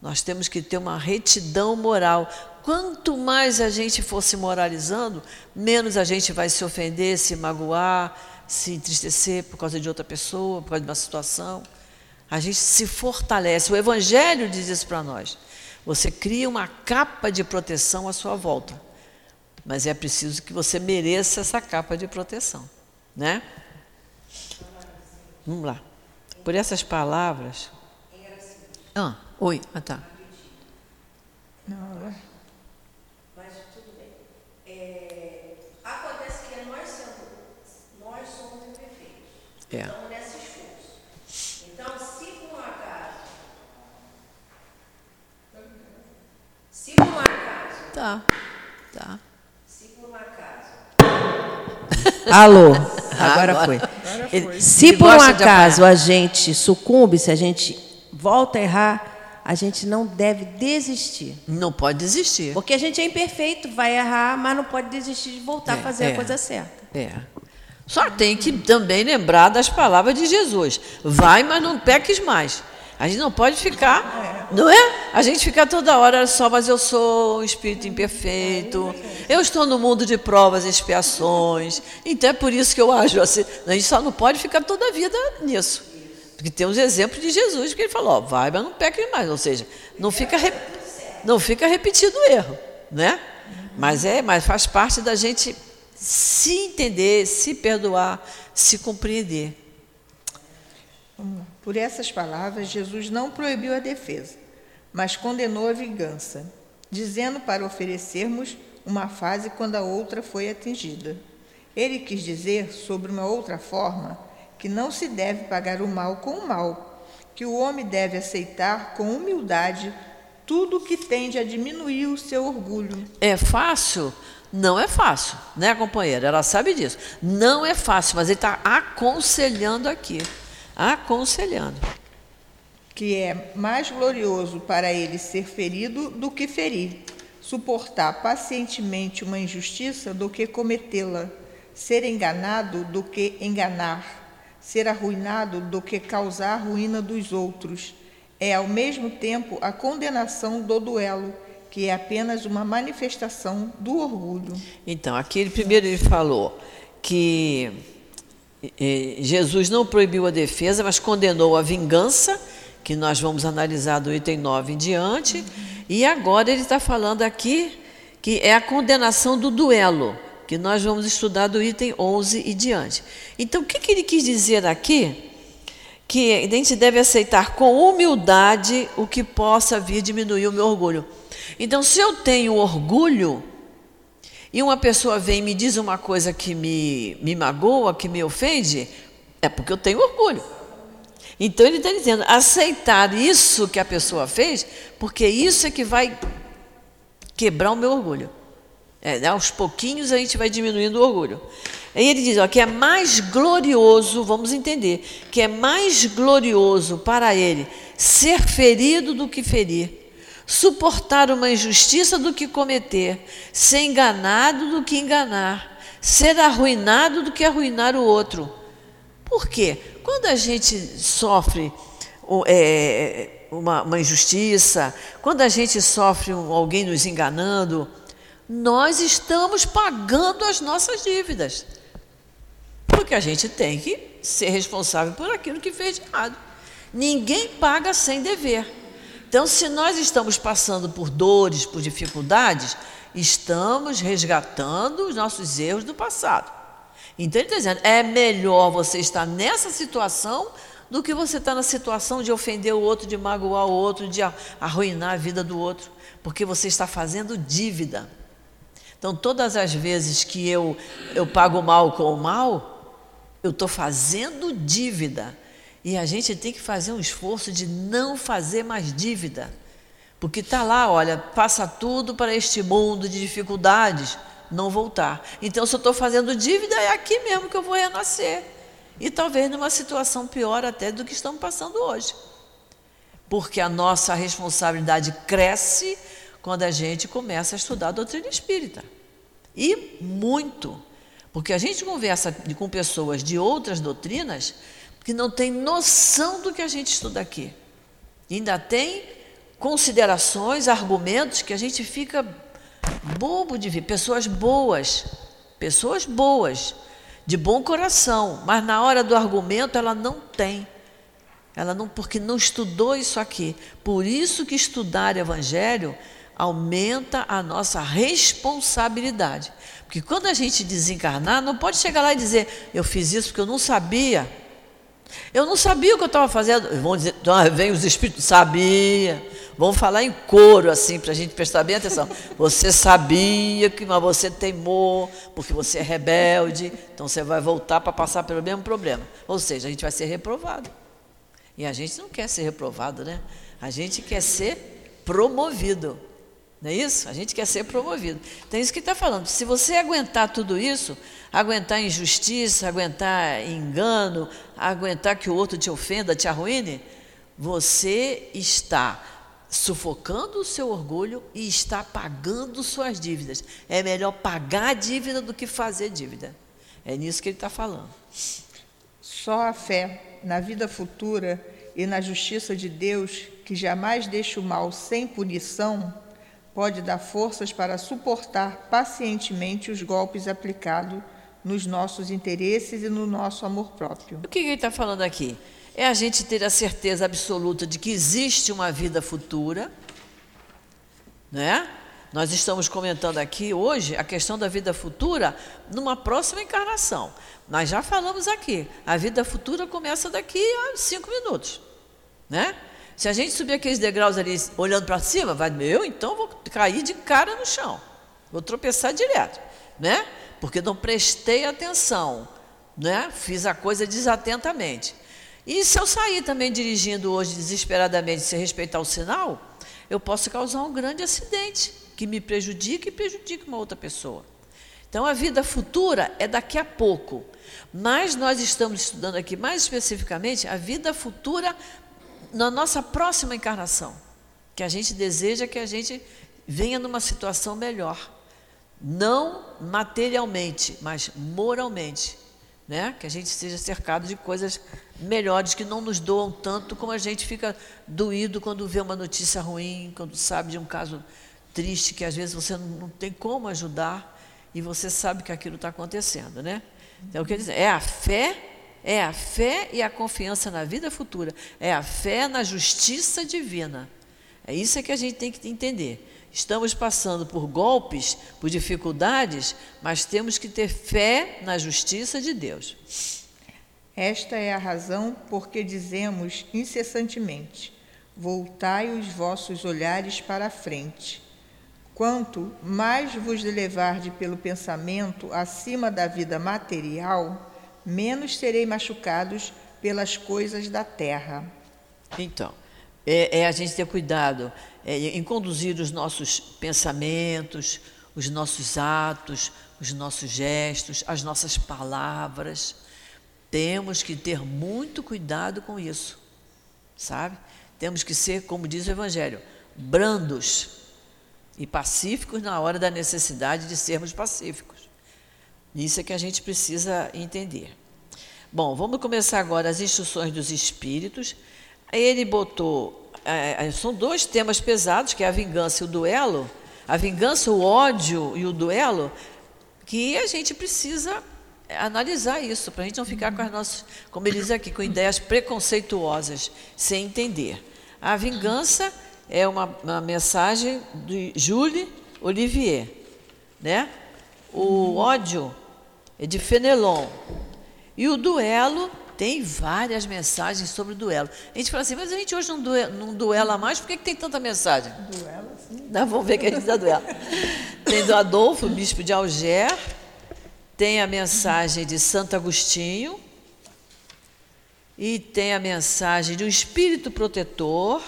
Nós temos que ter uma retidão moral. Quanto mais a gente for se moralizando, menos a gente vai se ofender, se magoar, se entristecer por causa de outra pessoa, por causa de uma situação. A gente se fortalece. O Evangelho diz isso para nós. Você cria uma capa de proteção à sua volta. Mas é preciso que você mereça essa capa de proteção. Né? Vamos lá. Por essas palavras. Ah, oi, ah tá. Não, é. Mas tudo bem. É, acontece que nós somos, nós somos imperfeitos. É. Estamos nesse esforço. Então, se por um acaso. Se por um acaso. Tá, tá. Se por um acaso. Alô, agora Agora. foi. Se por um acaso a gente sucumbe, se a gente volta a errar, a gente não deve desistir. Não pode desistir. Porque a gente é imperfeito, vai errar, mas não pode desistir de voltar É, a fazer é. a coisa certa. É. Só tem que também lembrar das palavras de Jesus. Vai, mas não peques mais. A gente não pode ficar, não é? A gente fica toda hora só, mas eu sou um espírito imperfeito. Eu estou no mundo de provas e expiações. Então é por isso que eu ajo assim. A gente só não pode ficar toda a vida nisso. Porque tem os exemplos de Jesus que ele falou, ó, vai, mas não peques mais. Ou seja, não fica, não fica repetido o erro, né? Mas é, mas faz parte da gente se entender, se perdoar, se compreender. Por essas palavras, Jesus não proibiu a defesa, mas condenou a vingança, dizendo para oferecermos uma fase quando a outra foi atingida. Ele quis dizer, sobre uma outra forma, que não se deve pagar o mal com o mal, que o homem deve aceitar com humildade tudo que tende a diminuir o seu orgulho. É fácil? Não é fácil, né, companheira? Ela sabe disso. Não é fácil, mas ele está aconselhando aqui. Aconselhando. que é mais glorioso para ele ser ferido do que ferir, suportar pacientemente uma injustiça do que cometê-la, ser enganado do que enganar, ser arruinado do que causar a ruína dos outros. É ao mesmo tempo a condenação do duelo, que é apenas uma manifestação do orgulho. Então, aqui ele, primeiro ele falou que Jesus não proibiu a defesa, mas condenou a vingança, que nós vamos analisar do item 9 em diante. E agora ele está falando aqui que é a condenação do duelo, que nós vamos estudar do item 11 e diante. Então, o que, que ele quis dizer aqui? Que a gente deve aceitar com humildade o que possa vir diminuir o meu orgulho. Então, se eu tenho orgulho, e uma pessoa vem e me diz uma coisa que me, me magoa, que me ofende, é porque eu tenho orgulho. Então ele está dizendo, aceitar isso que a pessoa fez, porque isso é que vai quebrar o meu orgulho. É, né, aos pouquinhos a gente vai diminuindo o orgulho. Aí ele diz ó, que é mais glorioso, vamos entender, que é mais glorioso para ele ser ferido do que ferir suportar uma injustiça do que cometer, ser enganado do que enganar, ser arruinado do que arruinar o outro. Por quê? Quando a gente sofre é, uma, uma injustiça, quando a gente sofre um- alguém nos enganando, nós estamos pagando as nossas dívidas. Porque a gente tem que ser responsável por aquilo que fez de errado. Ninguém paga sem dever. Então, se nós estamos passando por dores, por dificuldades, estamos resgatando os nossos erros do passado. Então, ele está dizendo: é melhor você estar nessa situação do que você estar na situação de ofender o outro, de magoar o outro, de arruinar a vida do outro, porque você está fazendo dívida. Então, todas as vezes que eu, eu pago mal com o mal, eu estou fazendo dívida. E a gente tem que fazer um esforço de não fazer mais dívida. Porque está lá, olha, passa tudo para este mundo de dificuldades, não voltar. Então, se eu estou fazendo dívida, é aqui mesmo que eu vou renascer. E talvez numa situação pior até do que estamos passando hoje. Porque a nossa responsabilidade cresce quando a gente começa a estudar a doutrina espírita. E muito. Porque a gente conversa com pessoas de outras doutrinas que não têm noção do que a gente estuda aqui. ainda tem considerações, argumentos que a gente fica bobo de ver. Pessoas boas, pessoas boas, de bom coração, mas na hora do argumento ela não tem. Ela não, porque não estudou isso aqui. Por isso que estudar evangelho aumenta a nossa responsabilidade. Porque quando a gente desencarnar, não pode chegar lá e dizer, eu fiz isso porque eu não sabia. Eu não sabia o que eu estava fazendo. Vão dizer, então, vem os espíritos, sabia. Vão falar em coro, assim, para a gente prestar bem atenção. Você sabia que, mas você teimou, porque você é rebelde, então você vai voltar para passar pelo mesmo problema. Ou seja, a gente vai ser reprovado. E a gente não quer ser reprovado, né? A gente quer ser promovido. Não é isso? A gente quer ser promovido. Então é isso que está falando. Se você aguentar tudo isso, aguentar injustiça, aguentar engano, aguentar que o outro te ofenda, te arruine, você está sufocando o seu orgulho e está pagando suas dívidas. É melhor pagar dívida do que fazer dívida. É nisso que ele está falando. Só a fé na vida futura e na justiça de Deus, que jamais deixa o mal sem punição, pode dar forças para suportar pacientemente os golpes aplicados nos nossos interesses e no nosso amor próprio. O que ele está falando aqui? É a gente ter a certeza absoluta de que existe uma vida futura, né? Nós estamos comentando aqui hoje a questão da vida futura numa próxima encarnação. Nós já falamos aqui, a vida futura começa daqui a cinco minutos, né? Se a gente subir aqueles degraus ali olhando para cima, vai, meu, então vou cair de cara no chão, vou tropeçar direto, né? Porque não prestei atenção, né? Fiz a coisa desatentamente. E se eu sair também dirigindo hoje desesperadamente sem respeitar o sinal, eu posso causar um grande acidente que me prejudica e prejudica uma outra pessoa. Então, a vida futura é daqui a pouco. Mas nós estamos estudando aqui mais especificamente a vida futura na nossa próxima encarnação. Que a gente deseja que a gente venha numa situação melhor. Não materialmente, mas moralmente. Né? Que a gente seja cercado de coisas melhores, que não nos doam tanto como a gente fica doído quando vê uma notícia ruim, quando sabe de um caso triste que às vezes você não tem como ajudar e você sabe que aquilo está acontecendo, né? Então, quer dizer, é a fé, é a fé e a confiança na vida futura, é a fé na justiça divina. É isso que a gente tem que entender. Estamos passando por golpes, por dificuldades, mas temos que ter fé na justiça de Deus. Esta é a razão por que dizemos incessantemente: Voltai os vossos olhares para a frente Quanto mais vos levarde pelo pensamento acima da vida material, menos serei machucados pelas coisas da terra. Então, é, é a gente ter cuidado é, em conduzir os nossos pensamentos, os nossos atos, os nossos gestos, as nossas palavras. Temos que ter muito cuidado com isso, sabe? Temos que ser, como diz o Evangelho, brandos e pacíficos na hora da necessidade de sermos pacíficos. Isso é que a gente precisa entender. Bom, vamos começar agora as instruções dos espíritos. Ele botou. É, é, são dois temas pesados, que é a vingança e o duelo. A vingança, o ódio e o duelo, que a gente precisa analisar isso, para a gente não ficar com as nossas, como ele diz aqui, com ideias preconceituosas, sem entender. A vingança é uma, uma mensagem de Jules Olivier, né? O ódio é de Fenelon. E o duelo tem várias mensagens sobre duelo. A gente fala assim, mas a gente hoje não, duela, não duela mais, por que, que tem tanta mensagem? Duela, sim. Não, vamos ver que a gente dá duelo. Tem do Adolfo, bispo de Alger, tem a mensagem de Santo Agostinho, e tem a mensagem de um espírito protetor,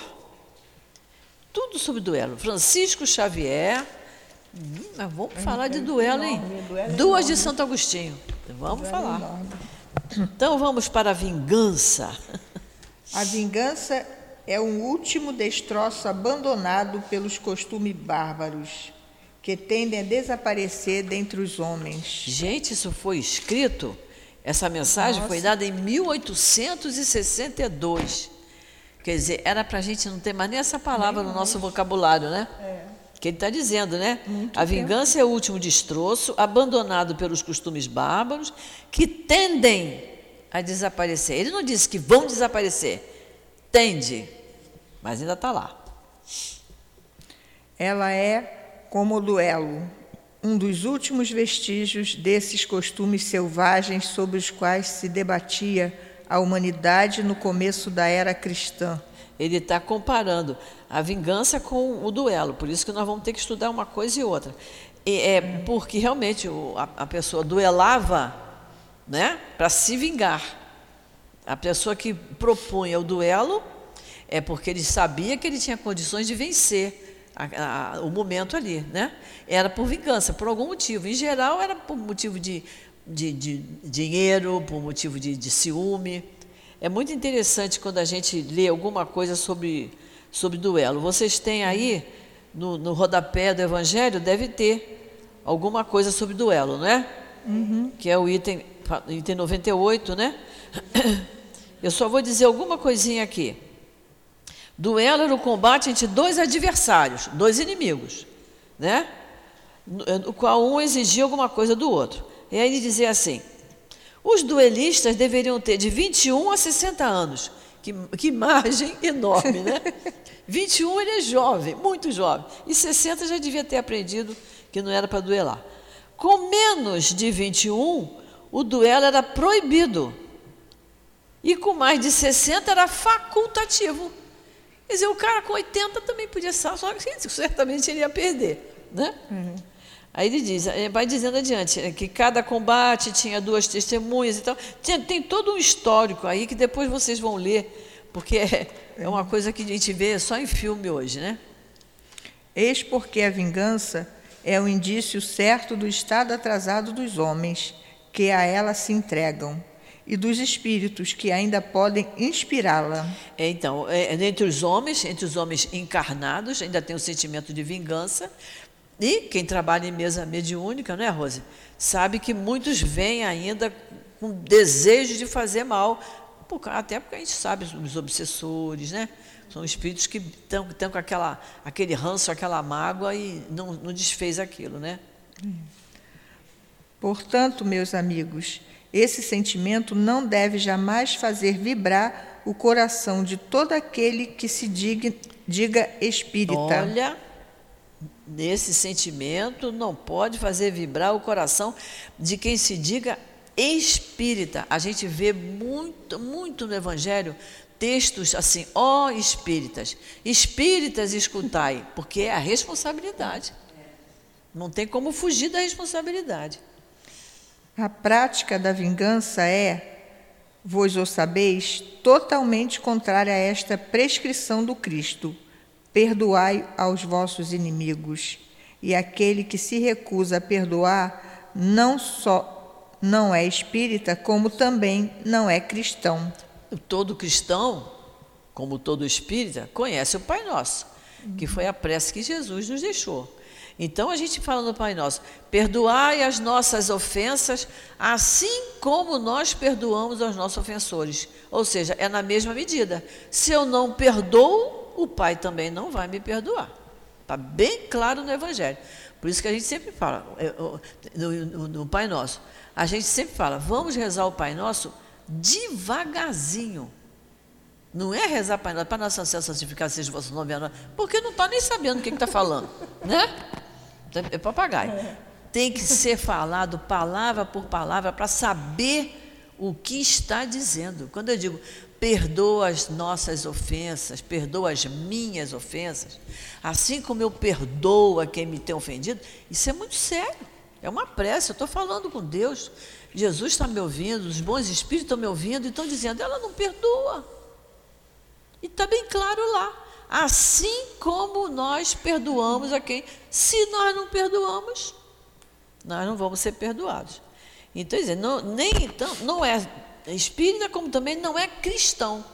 tudo sobre duelo. Francisco Xavier. Hum, vamos falar de duelo, hein? Duelo Duas de Santo Agostinho. Vamos falar. Então vamos para a vingança. A vingança é um último destroço abandonado pelos costumes bárbaros que tendem a desaparecer dentre os homens. Gente, isso foi escrito, essa mensagem Nossa. foi dada em 1862. Quer dizer, era para a gente não ter mais nem essa palavra no nosso vocabulário, né? Que ele está dizendo, né? a vingança é o último destroço, abandonado pelos costumes bárbaros, que tendem a desaparecer. Ele não disse que vão desaparecer, tende, mas ainda está lá. Ela é como o duelo, um dos últimos vestígios desses costumes selvagens sobre os quais se debatia a humanidade no começo da era cristã. Ele está comparando a vingança com o duelo, por isso que nós vamos ter que estudar uma coisa e outra. E é porque realmente a pessoa duelava né, para se vingar. A pessoa que propunha o duelo é porque ele sabia que ele tinha condições de vencer a- a- o momento ali. Né? Era por vingança, por algum motivo. Em geral, era por motivo de, de, de dinheiro, por motivo de, de ciúme. É muito interessante quando a gente lê alguma coisa sobre, sobre duelo. Vocês têm aí, no, no rodapé do Evangelho, deve ter alguma coisa sobre duelo, não é? Que é o item, item 98, né? Eu só vou dizer alguma coisinha aqui. Duelo era o combate entre dois adversários, dois inimigos, né? No qual um exigia alguma coisa do outro. E aí ele dizia assim: os duelistas deveriam ter de 21 a 60 anos. Que, que margem enorme, né? 21 ele é jovem, muito jovem. E 60 já devia ter aprendido que não era para duelar. Com menos de 21, o duelo era proibido. E com mais de 60 era facultativo. Quer dizer, o cara com 80 também podia ser, só que certamente ele ia perder. Né? Aí ele diz, eh, vai dizendo adiante, eh, que cada combate tinha duas testemunhas e tal. Tinha- tem todo um histórico aí que depois vocês vão ler, porque é, é uma coisa que a gente vê só em filme hoje, né? Eis porque a vingança é o indício certo do estado atrasado dos homens que a ela se entregam e dos espíritos que ainda podem inspirá-la. É, então, é, entre os homens, entre os homens encarnados, ainda tem o sentimento de vingança. E quem trabalha em mesa mediúnica, não é, Rose? Sabe que muitos vêm ainda com desejo de fazer mal, até porque a gente sabe os obsessores, né? São espíritos que estão estão com aquela, aquele ranço, aquela mágoa e não, não desfez aquilo, né? Portanto, meus amigos, esse sentimento não deve jamais fazer vibrar o coração de todo aquele que se diga, diga espírita. Olha, nesse sentimento não pode fazer vibrar o coração de quem se diga espírita. A gente vê muito, muito no Evangelho textos assim, ó espíritas, espíritas escutai, porque é a responsabilidade. Não tem como fugir da responsabilidade. A prática da vingança é, vós o sabeis, totalmente contrária a esta prescrição do Cristo. Perdoai aos vossos inimigos. E aquele que se recusa a perdoar não só não é espírita, como também não é cristão. Todo cristão, como todo espírita, conhece o Pai Nosso, que foi a prece que Jesus nos deixou. Então a gente fala no Pai Nosso: perdoai as nossas ofensas, assim como nós perdoamos aos nossos ofensores. Ou seja, é na mesma medida. Se eu não perdoo, o Pai também não vai me perdoar. Está bem claro no Evangelho. Por isso que a gente sempre fala, é, no, no- no Pai Nosso, a gente sempre fala, vamos rezar o Pai Nosso devagarzinho. Não é rezar Pai Nosso, Pai Nosso Santo, santificado seja o vosso nome, porque não está nem sabendo o que está falando, né? É papagaio. Tem que ser falado palavra por palavra para saber o que está dizendo. Quando eu digo perdoa as nossas ofensas, perdoa as minhas ofensas, assim como eu perdoo a quem me tem ofendido, isso é muito sério. É uma prece, eu estou falando com Deus. Jesus está me ouvindo, os bons espíritos estão me ouvindo e estão dizendo, ela não perdoa. E está bem claro lá. Assim como nós perdoamos a quem. Se nós não perdoamos, nós não vamos ser perdoados. Então, não, nem então, não é espírita, como também não é cristão.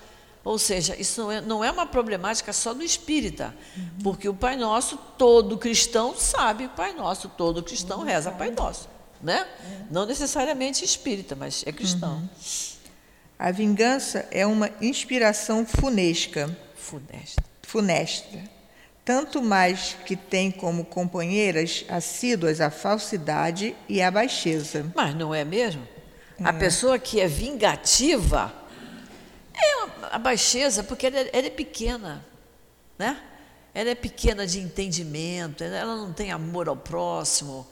Ou seja, isso não é, não é uma problemática só do espírita, porque o Pai Nosso, todo cristão sabe o Pai Nosso, todo cristão reza Pai Nosso. Né? Não necessariamente espírita, mas é cristão. A vingança é uma inspiração funesca, Funesta. funesta. Tanto mais que tem como companheiras assíduas a falsidade e a baixeza. Mas não é mesmo? A pessoa que é vingativa é uma- a baixeza, porque ela, é- ela é pequena, né? Ela é pequena de entendimento, ela não tem amor ao próximo,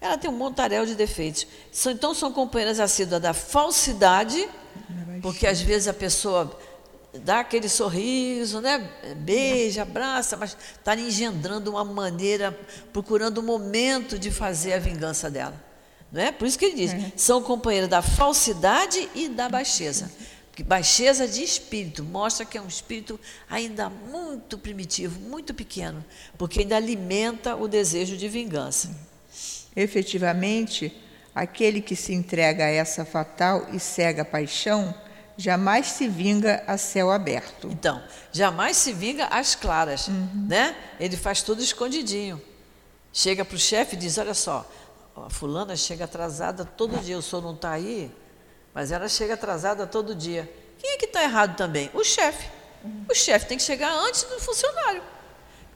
ela tem um montaréu de defeitos. São- então são companheiras assíduas da falsidade, porque às vezes a pessoa dá aquele sorriso, né? beija, abraça, mas está engendrando uma maneira, procurando um momento de fazer a vingança dela. Não é? Por isso que ele diz, são companheiras da falsidade e da baixeza. Porque baixeza de espírito mostra que é um espírito ainda muito primitivo, muito pequeno, porque ainda alimenta o desejo de vingança. Efetivamente, aquele que se entrega a essa fatal e cega paixão jamais se vinga a céu aberto. Então, jamais se vinga às claras, né? Ele faz tudo escondidinho. Chega para o chefe e diz, olha só, a fulana chega atrasada todo dia, o senhor não está aí, mas ela chega atrasada todo dia. Quem é que está errado também? O chefe. O chefe tem que chegar antes do funcionário.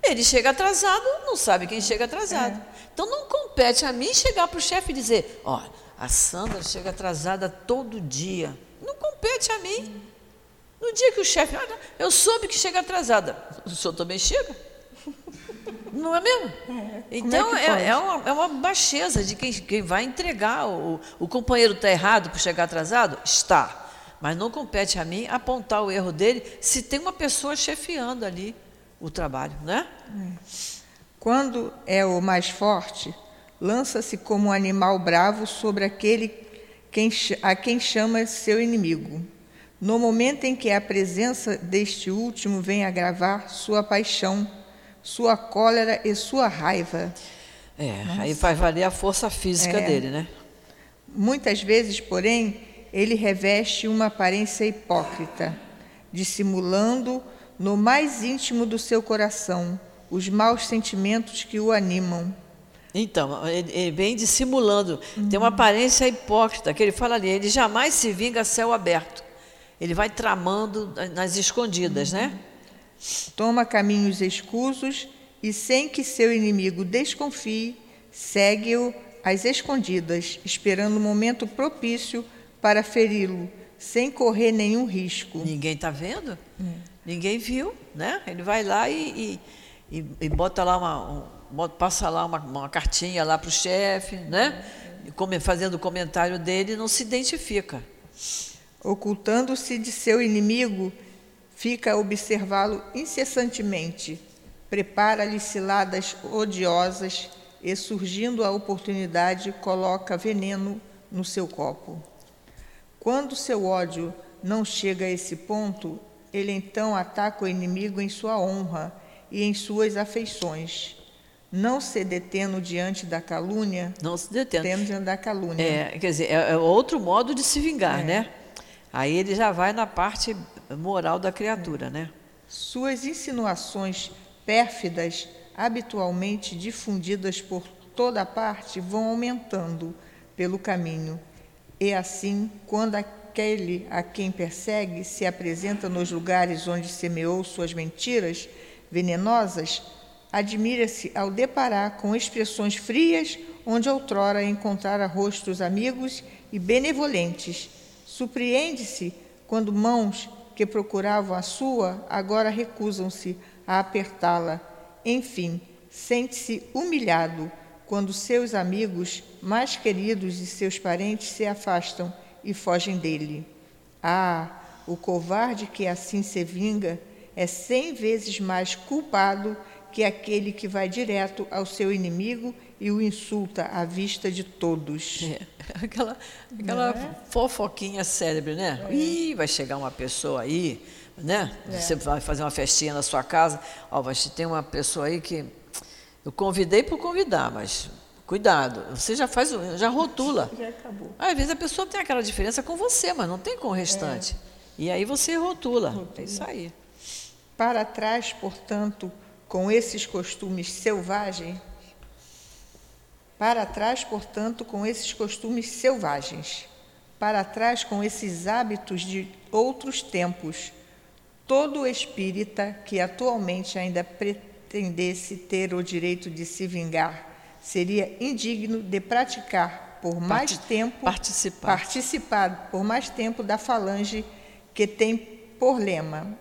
Ele chega atrasado, não sabe quem chega atrasado. Então não compete a mim chegar para o chefe e dizer, ó, a Sandra chega atrasada todo dia. Não compete a mim. No dia que o chefe, olha, eu soube que chega atrasada. O senhor também chega? Não é mesmo? Então que é, pode? é uma, é uma baixeza de quem, quem vai entregar. O, o companheiro está errado por chegar atrasado? Está. Mas não compete a mim apontar o erro dele se tem uma pessoa chefiando ali o trabalho, né? Quando é o mais forte, lança-se como um animal bravo sobre aquele quem a quem chama seu inimigo. No momento em que a presença deste último vem agravar sua paixão, sua cólera e sua raiva. É, aí faz valer a força física É. dele, né? Muitas vezes, porém, ele reveste uma aparência hipócrita, dissimulando no mais íntimo do seu coração os maus sentimentos que o animam. Então, ele, vem dissimulando. Tem uma aparência hipócrita, que ele fala ali, ele jamais se vinga a céu aberto. Ele vai tramando nas escondidas, né? Toma caminhos escusos e, sem que seu inimigo desconfie, segue-o às escondidas, esperando o momento propício para feri-lo, sem correr nenhum risco. Ninguém está vendo? Ninguém viu, né? Ele vai lá e, e, e- e bota lá uma, um- bota- passa lá uma, uma cartinha lá para o chefe, né? Fazendo o comentário dele, não se identifica. Ocultando-se de seu inimigo, fica a observá-lo incessantemente, prepara-lhe ciladas odiosas e, surgindo a oportunidade, coloca veneno no seu copo. Quando seu ódio não chega a esse ponto, ele então ataca o inimigo em sua honra e em suas afeições. Não se detendo diante da calúnia, Não se detendo. tendo diante da calúnia. É, quer dizer, é, é outro modo de se vingar, né? Aí ele já vai na parte moral da criatura, né? Suas insinuações pérfidas, habitualmente difundidas por toda parte, vão aumentando pelo caminho. E assim, quando aquele a quem persegue se apresenta nos lugares onde semeou suas mentiras venenosas, admira-se ao deparar com expressões frias onde outrora encontrara rostos amigos e benevolentes. Surpreende-se quando mãos que procuravam a sua agora recusam-se a apertá-la. Enfim, sente-se humilhado quando seus amigos mais queridos e seus parentes se afastam e fogem dele. Ah, o covarde que assim se vinga é cem vezes mais culpado que aquele que vai direto ao seu inimigo e o insulta à vista de todos. É, aquela aquela fofoquinha célebre, né? Ih, vai chegar uma pessoa aí, né? Você vai fazer uma festinha na sua casa, ó, vai ter uma pessoa aí que eu convidei por convidar, mas cuidado, você já faz, o- já rotula. Já acabou. Às vezes a pessoa tem aquela diferença com você, mas não tem com o restante. E aí você rotula. É isso aí. Para trás, portanto, com esses costumes selvagens, para trás, portanto, com esses costumes selvagens, para trás com esses hábitos de outros tempos, todo espírita que atualmente ainda pretendesse ter o direito de se vingar seria indigno de praticar por mais Parti- tempo participar. participar por mais tempo da falange que tem por lema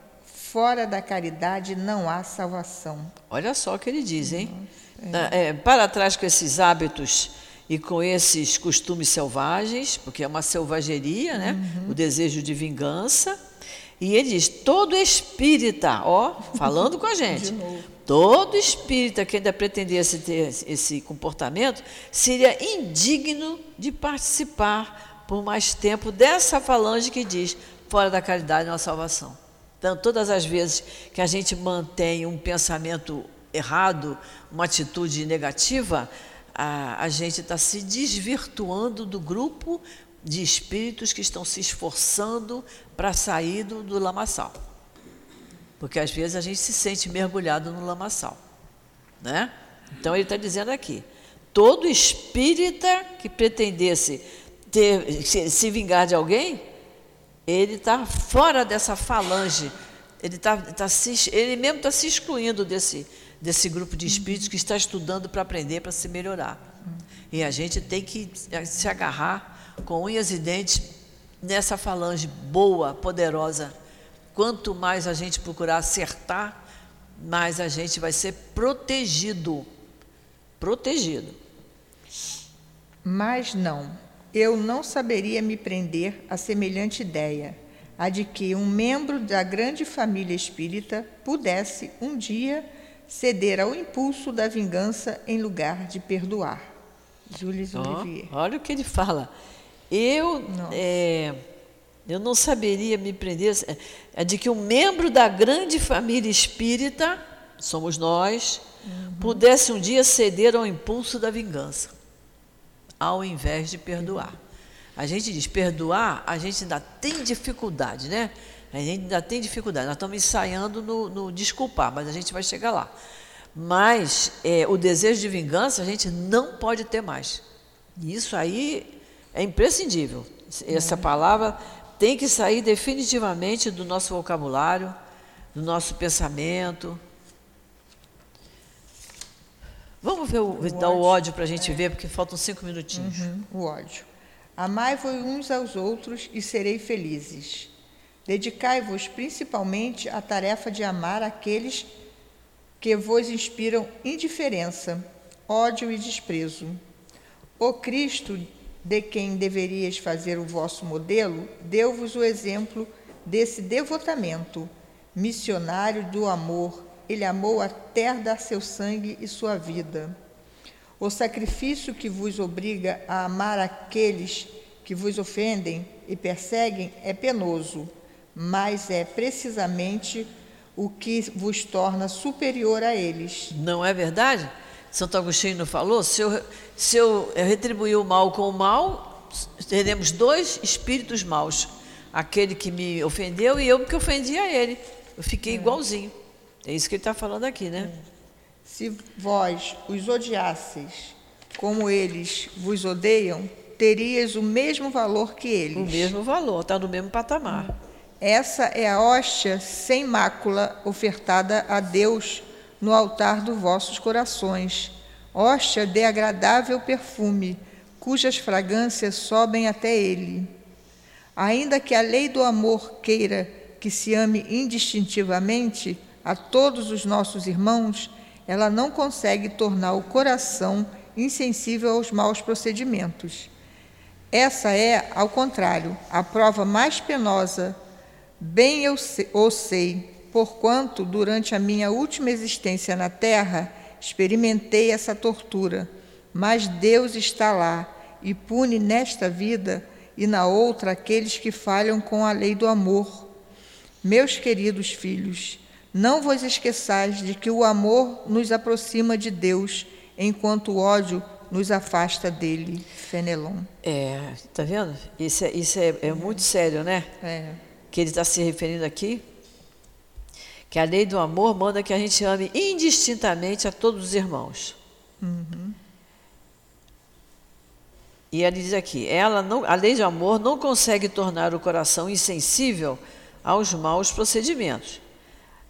fora da caridade não há salvação. Olha só o que ele diz, hein? Ah, é, para trás com esses hábitos e com esses costumes selvagens, porque é uma selvageria, né? O desejo de vingança. E ele diz: todo espírita, ó, falando com a gente, todo espírita que ainda pretendesse ter esse comportamento seria indigno de participar por mais tempo dessa falange que diz: fora da caridade não há salvação. Então, todas as vezes que a gente mantém um pensamento errado, uma atitude negativa, a, a gente está se desvirtuando do grupo de espíritos que estão se esforçando para sair do, do lamaçal. Porque às vezes a gente se sente mergulhado no lamaçal. Né? Então ele está dizendo aqui: todo espírita que pretendesse ter, se, se vingar de alguém, ele está fora dessa falange. Ele, tá, tá se, ele mesmo está se excluindo desse, desse grupo de espíritos que está estudando para aprender, para se melhorar. E a gente tem que se agarrar com unhas e dentes nessa falange boa, poderosa. Quanto mais a gente procurar acertar, mais a gente vai ser protegido. Protegido. Mas não, eu não saberia me prender a semelhante ideia, a de que um membro da grande família espírita pudesse um dia ceder ao impulso da vingança em lugar de perdoar. Jules Ó, Olivier. olha o que ele fala. Eu, é, eu não saberia me prender. É de que um membro da grande família espírita, somos nós, pudesse um dia ceder ao impulso da vingança, ao invés de perdoar. A gente diz perdoar, a gente ainda tem dificuldade, né? A gente ainda tem dificuldade. Nós estamos ensaiando no, no desculpar, mas a gente vai chegar lá. Mas é, o desejo de vingança a gente não pode ter mais. Isso aí é imprescindível. Essa palavra tem que sair definitivamente do nosso vocabulário, do nosso pensamento. Vamos ver o, dar o ódio para a gente ver, porque faltam cinco minutinhos. Uhum, o ódio. Amai-vos uns aos outros e serei felizes. Dedicai-vos principalmente à tarefa de amar aqueles que vos inspiram indiferença, ódio e desprezo. O Cristo, de quem deverias fazer o vosso modelo, deu-vos o exemplo desse devotamento. Missionário do amor, ele amou até dar seu sangue e sua vida. O sacrifício que vos obriga a amar aqueles que vos ofendem e perseguem é penoso, mas é precisamente o que vos torna superior a eles. Não é verdade? Santo Agostinho não falou? Se eu, se eu retribuir o mal com o mal, teremos dois espíritos maus. Aquele que me ofendeu e eu que ofendi a ele. Eu fiquei igualzinho. É isso que ele está falando aqui, né? Se vós os odiasseis como eles vos odeiam, terias o mesmo valor que eles. O mesmo valor, está no mesmo patamar. Essa é a hóstia sem mácula ofertada a Deus no altar dos vossos corações. Hóstia de agradável perfume, cujas fragrâncias sobem até ele. Ainda que a lei do amor queira que se ame indistintivamente a todos os nossos irmãos, ela não consegue tornar o coração insensível aos maus procedimentos. Essa é, ao contrário, a prova mais penosa. Bem eu se- o sei, porquanto, durante a minha última existência na terra, experimentei essa tortura. Mas Deus está lá e pune nesta vida e na outra aqueles que falham com a lei do amor. Meus queridos filhos, não vos esqueçais de que o amor nos aproxima de Deus, enquanto o ódio nos afasta dele. Fenelon. É, tá vendo? Isso é, isso é, é muito sério, né? É. que ele está se referindo aqui, que a lei do amor manda que a gente ame indistintamente a todos os irmãos. Uhum. E ele diz aqui: ela não, a lei do amor não consegue tornar o coração insensível aos maus procedimentos.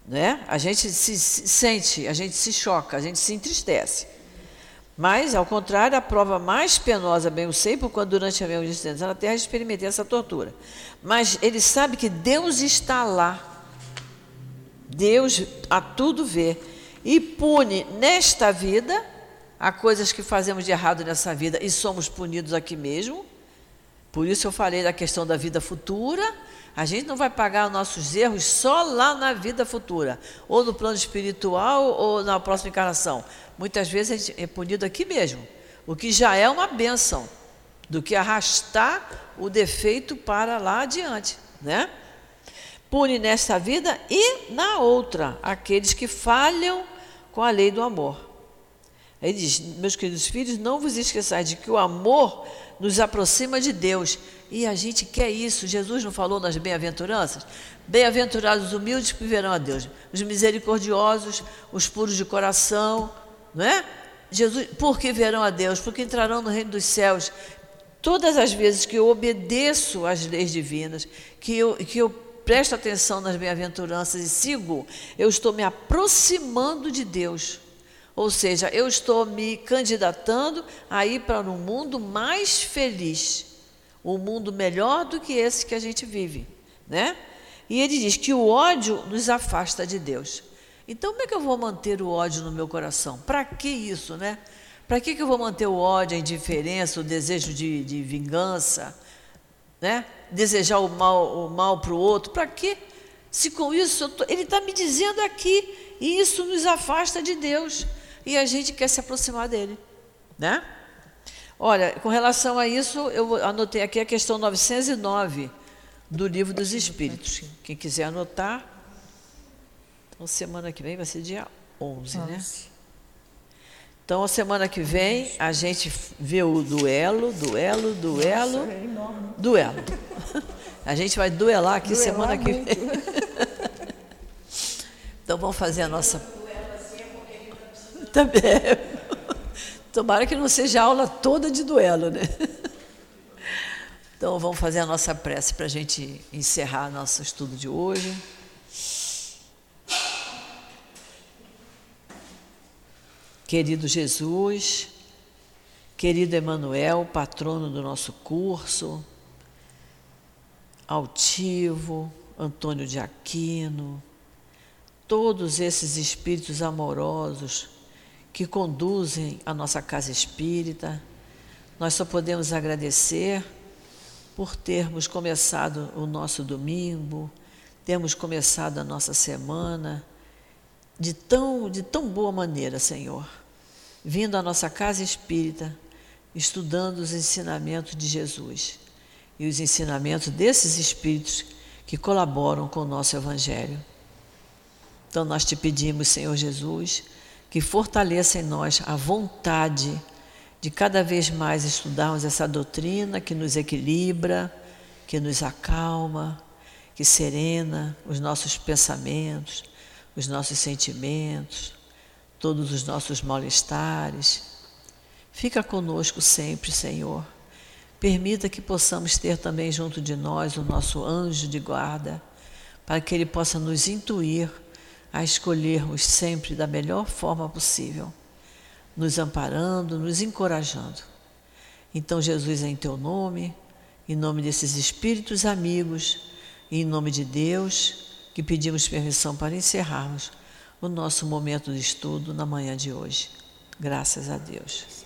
Né? A gente se, se sente, a gente se choca, a gente se entristece. Mas, ao contrário, a prova mais penosa, bem eu sei, porque durante a minha existência na Terra experimentei essa tortura. Mas ele sabe que Deus está lá. Deus a tudo vê. E pune nesta vida Há coisas que fazemos de errado nessa vida e somos punidos aqui mesmo. Por isso eu falei da questão da vida futura. A gente não vai pagar os nossos erros só lá na vida futura, ou no plano espiritual, ou na próxima encarnação. Muitas vezes a gente é punido aqui mesmo, o que já é uma benção, do que arrastar o defeito para lá adiante, né? Pune nesta vida e na outra aqueles que falham com a lei do amor. Ele diz: Meus queridos filhos, não vos esqueçais de que o amor nos aproxima de Deus. E a gente quer isso. Jesus não falou nas bem-aventuranças? Bem-aventurados os humildes que verão a Deus, os misericordiosos, os puros de coração, não é? Jesus, por que verão a Deus? Porque entrarão no reino dos céus. Todas as vezes que eu obedeço às leis divinas, que eu, que eu presto atenção nas bem-aventuranças e sigo, eu estou me aproximando de Deus. Ou seja, eu estou me candidatando a ir para um mundo mais feliz, um mundo melhor do que esse que a gente vive, né? E ele diz que o ódio nos afasta de Deus. Então, como é que eu vou manter o ódio no meu coração? Para que isso, né? Para que, que eu vou manter o ódio, a indiferença, o desejo de, de vingança, né? Desejar o mal, o mal para o outro? Para quê? Se com isso, tô, ele está me dizendo aqui, e isso nos afasta de Deus e a gente quer se aproximar dele, né? Olha, com relação a isso, eu anotei aqui a questão 909 do Livro dos Espíritos. Quem quiser anotar, então semana que vem vai ser dia 11, né? Então, a semana que vem, a gente vê o duelo, duelo, duelo, Nossa, é duelo. A gente vai duelar aqui Duelar semana que vem. então, vamos fazer a nossa também. Tomara que não seja aula toda de duelo, né? Então vamos fazer a nossa prece para a gente encerrar nosso estudo de hoje. Querido Jesus, querido Emanuel, patrono do nosso curso, Altivo, Antônio de Aquino, todos esses espíritos amorosos que conduzem a nossa casa espírita. Nós só podemos agradecer por termos começado o nosso domingo, termos começado a nossa semana de tão, de tão boa maneira, Senhor. Vindo à nossa casa espírita, estudando os ensinamentos de Jesus e os ensinamentos desses espíritos que colaboram com o nosso Evangelho. Então, nós te pedimos, Senhor Jesus, que fortaleça em nós a vontade de cada vez mais estudarmos essa doutrina que nos equilibra, que nos acalma, que serena os nossos pensamentos, os nossos sentimentos, todos os nossos mal-estares. Fica conosco sempre, Senhor. Permita que possamos ter também junto de nós o nosso anjo de guarda, para que ele possa nos intuir a escolhermos sempre da melhor forma possível, nos amparando, nos encorajando. Então, Jesus, em teu nome, em nome desses espíritos amigos em nome de Deus, que pedimos permissão para encerrarmos o nosso momento de estudo na manhã de hoje. Graças a Deus.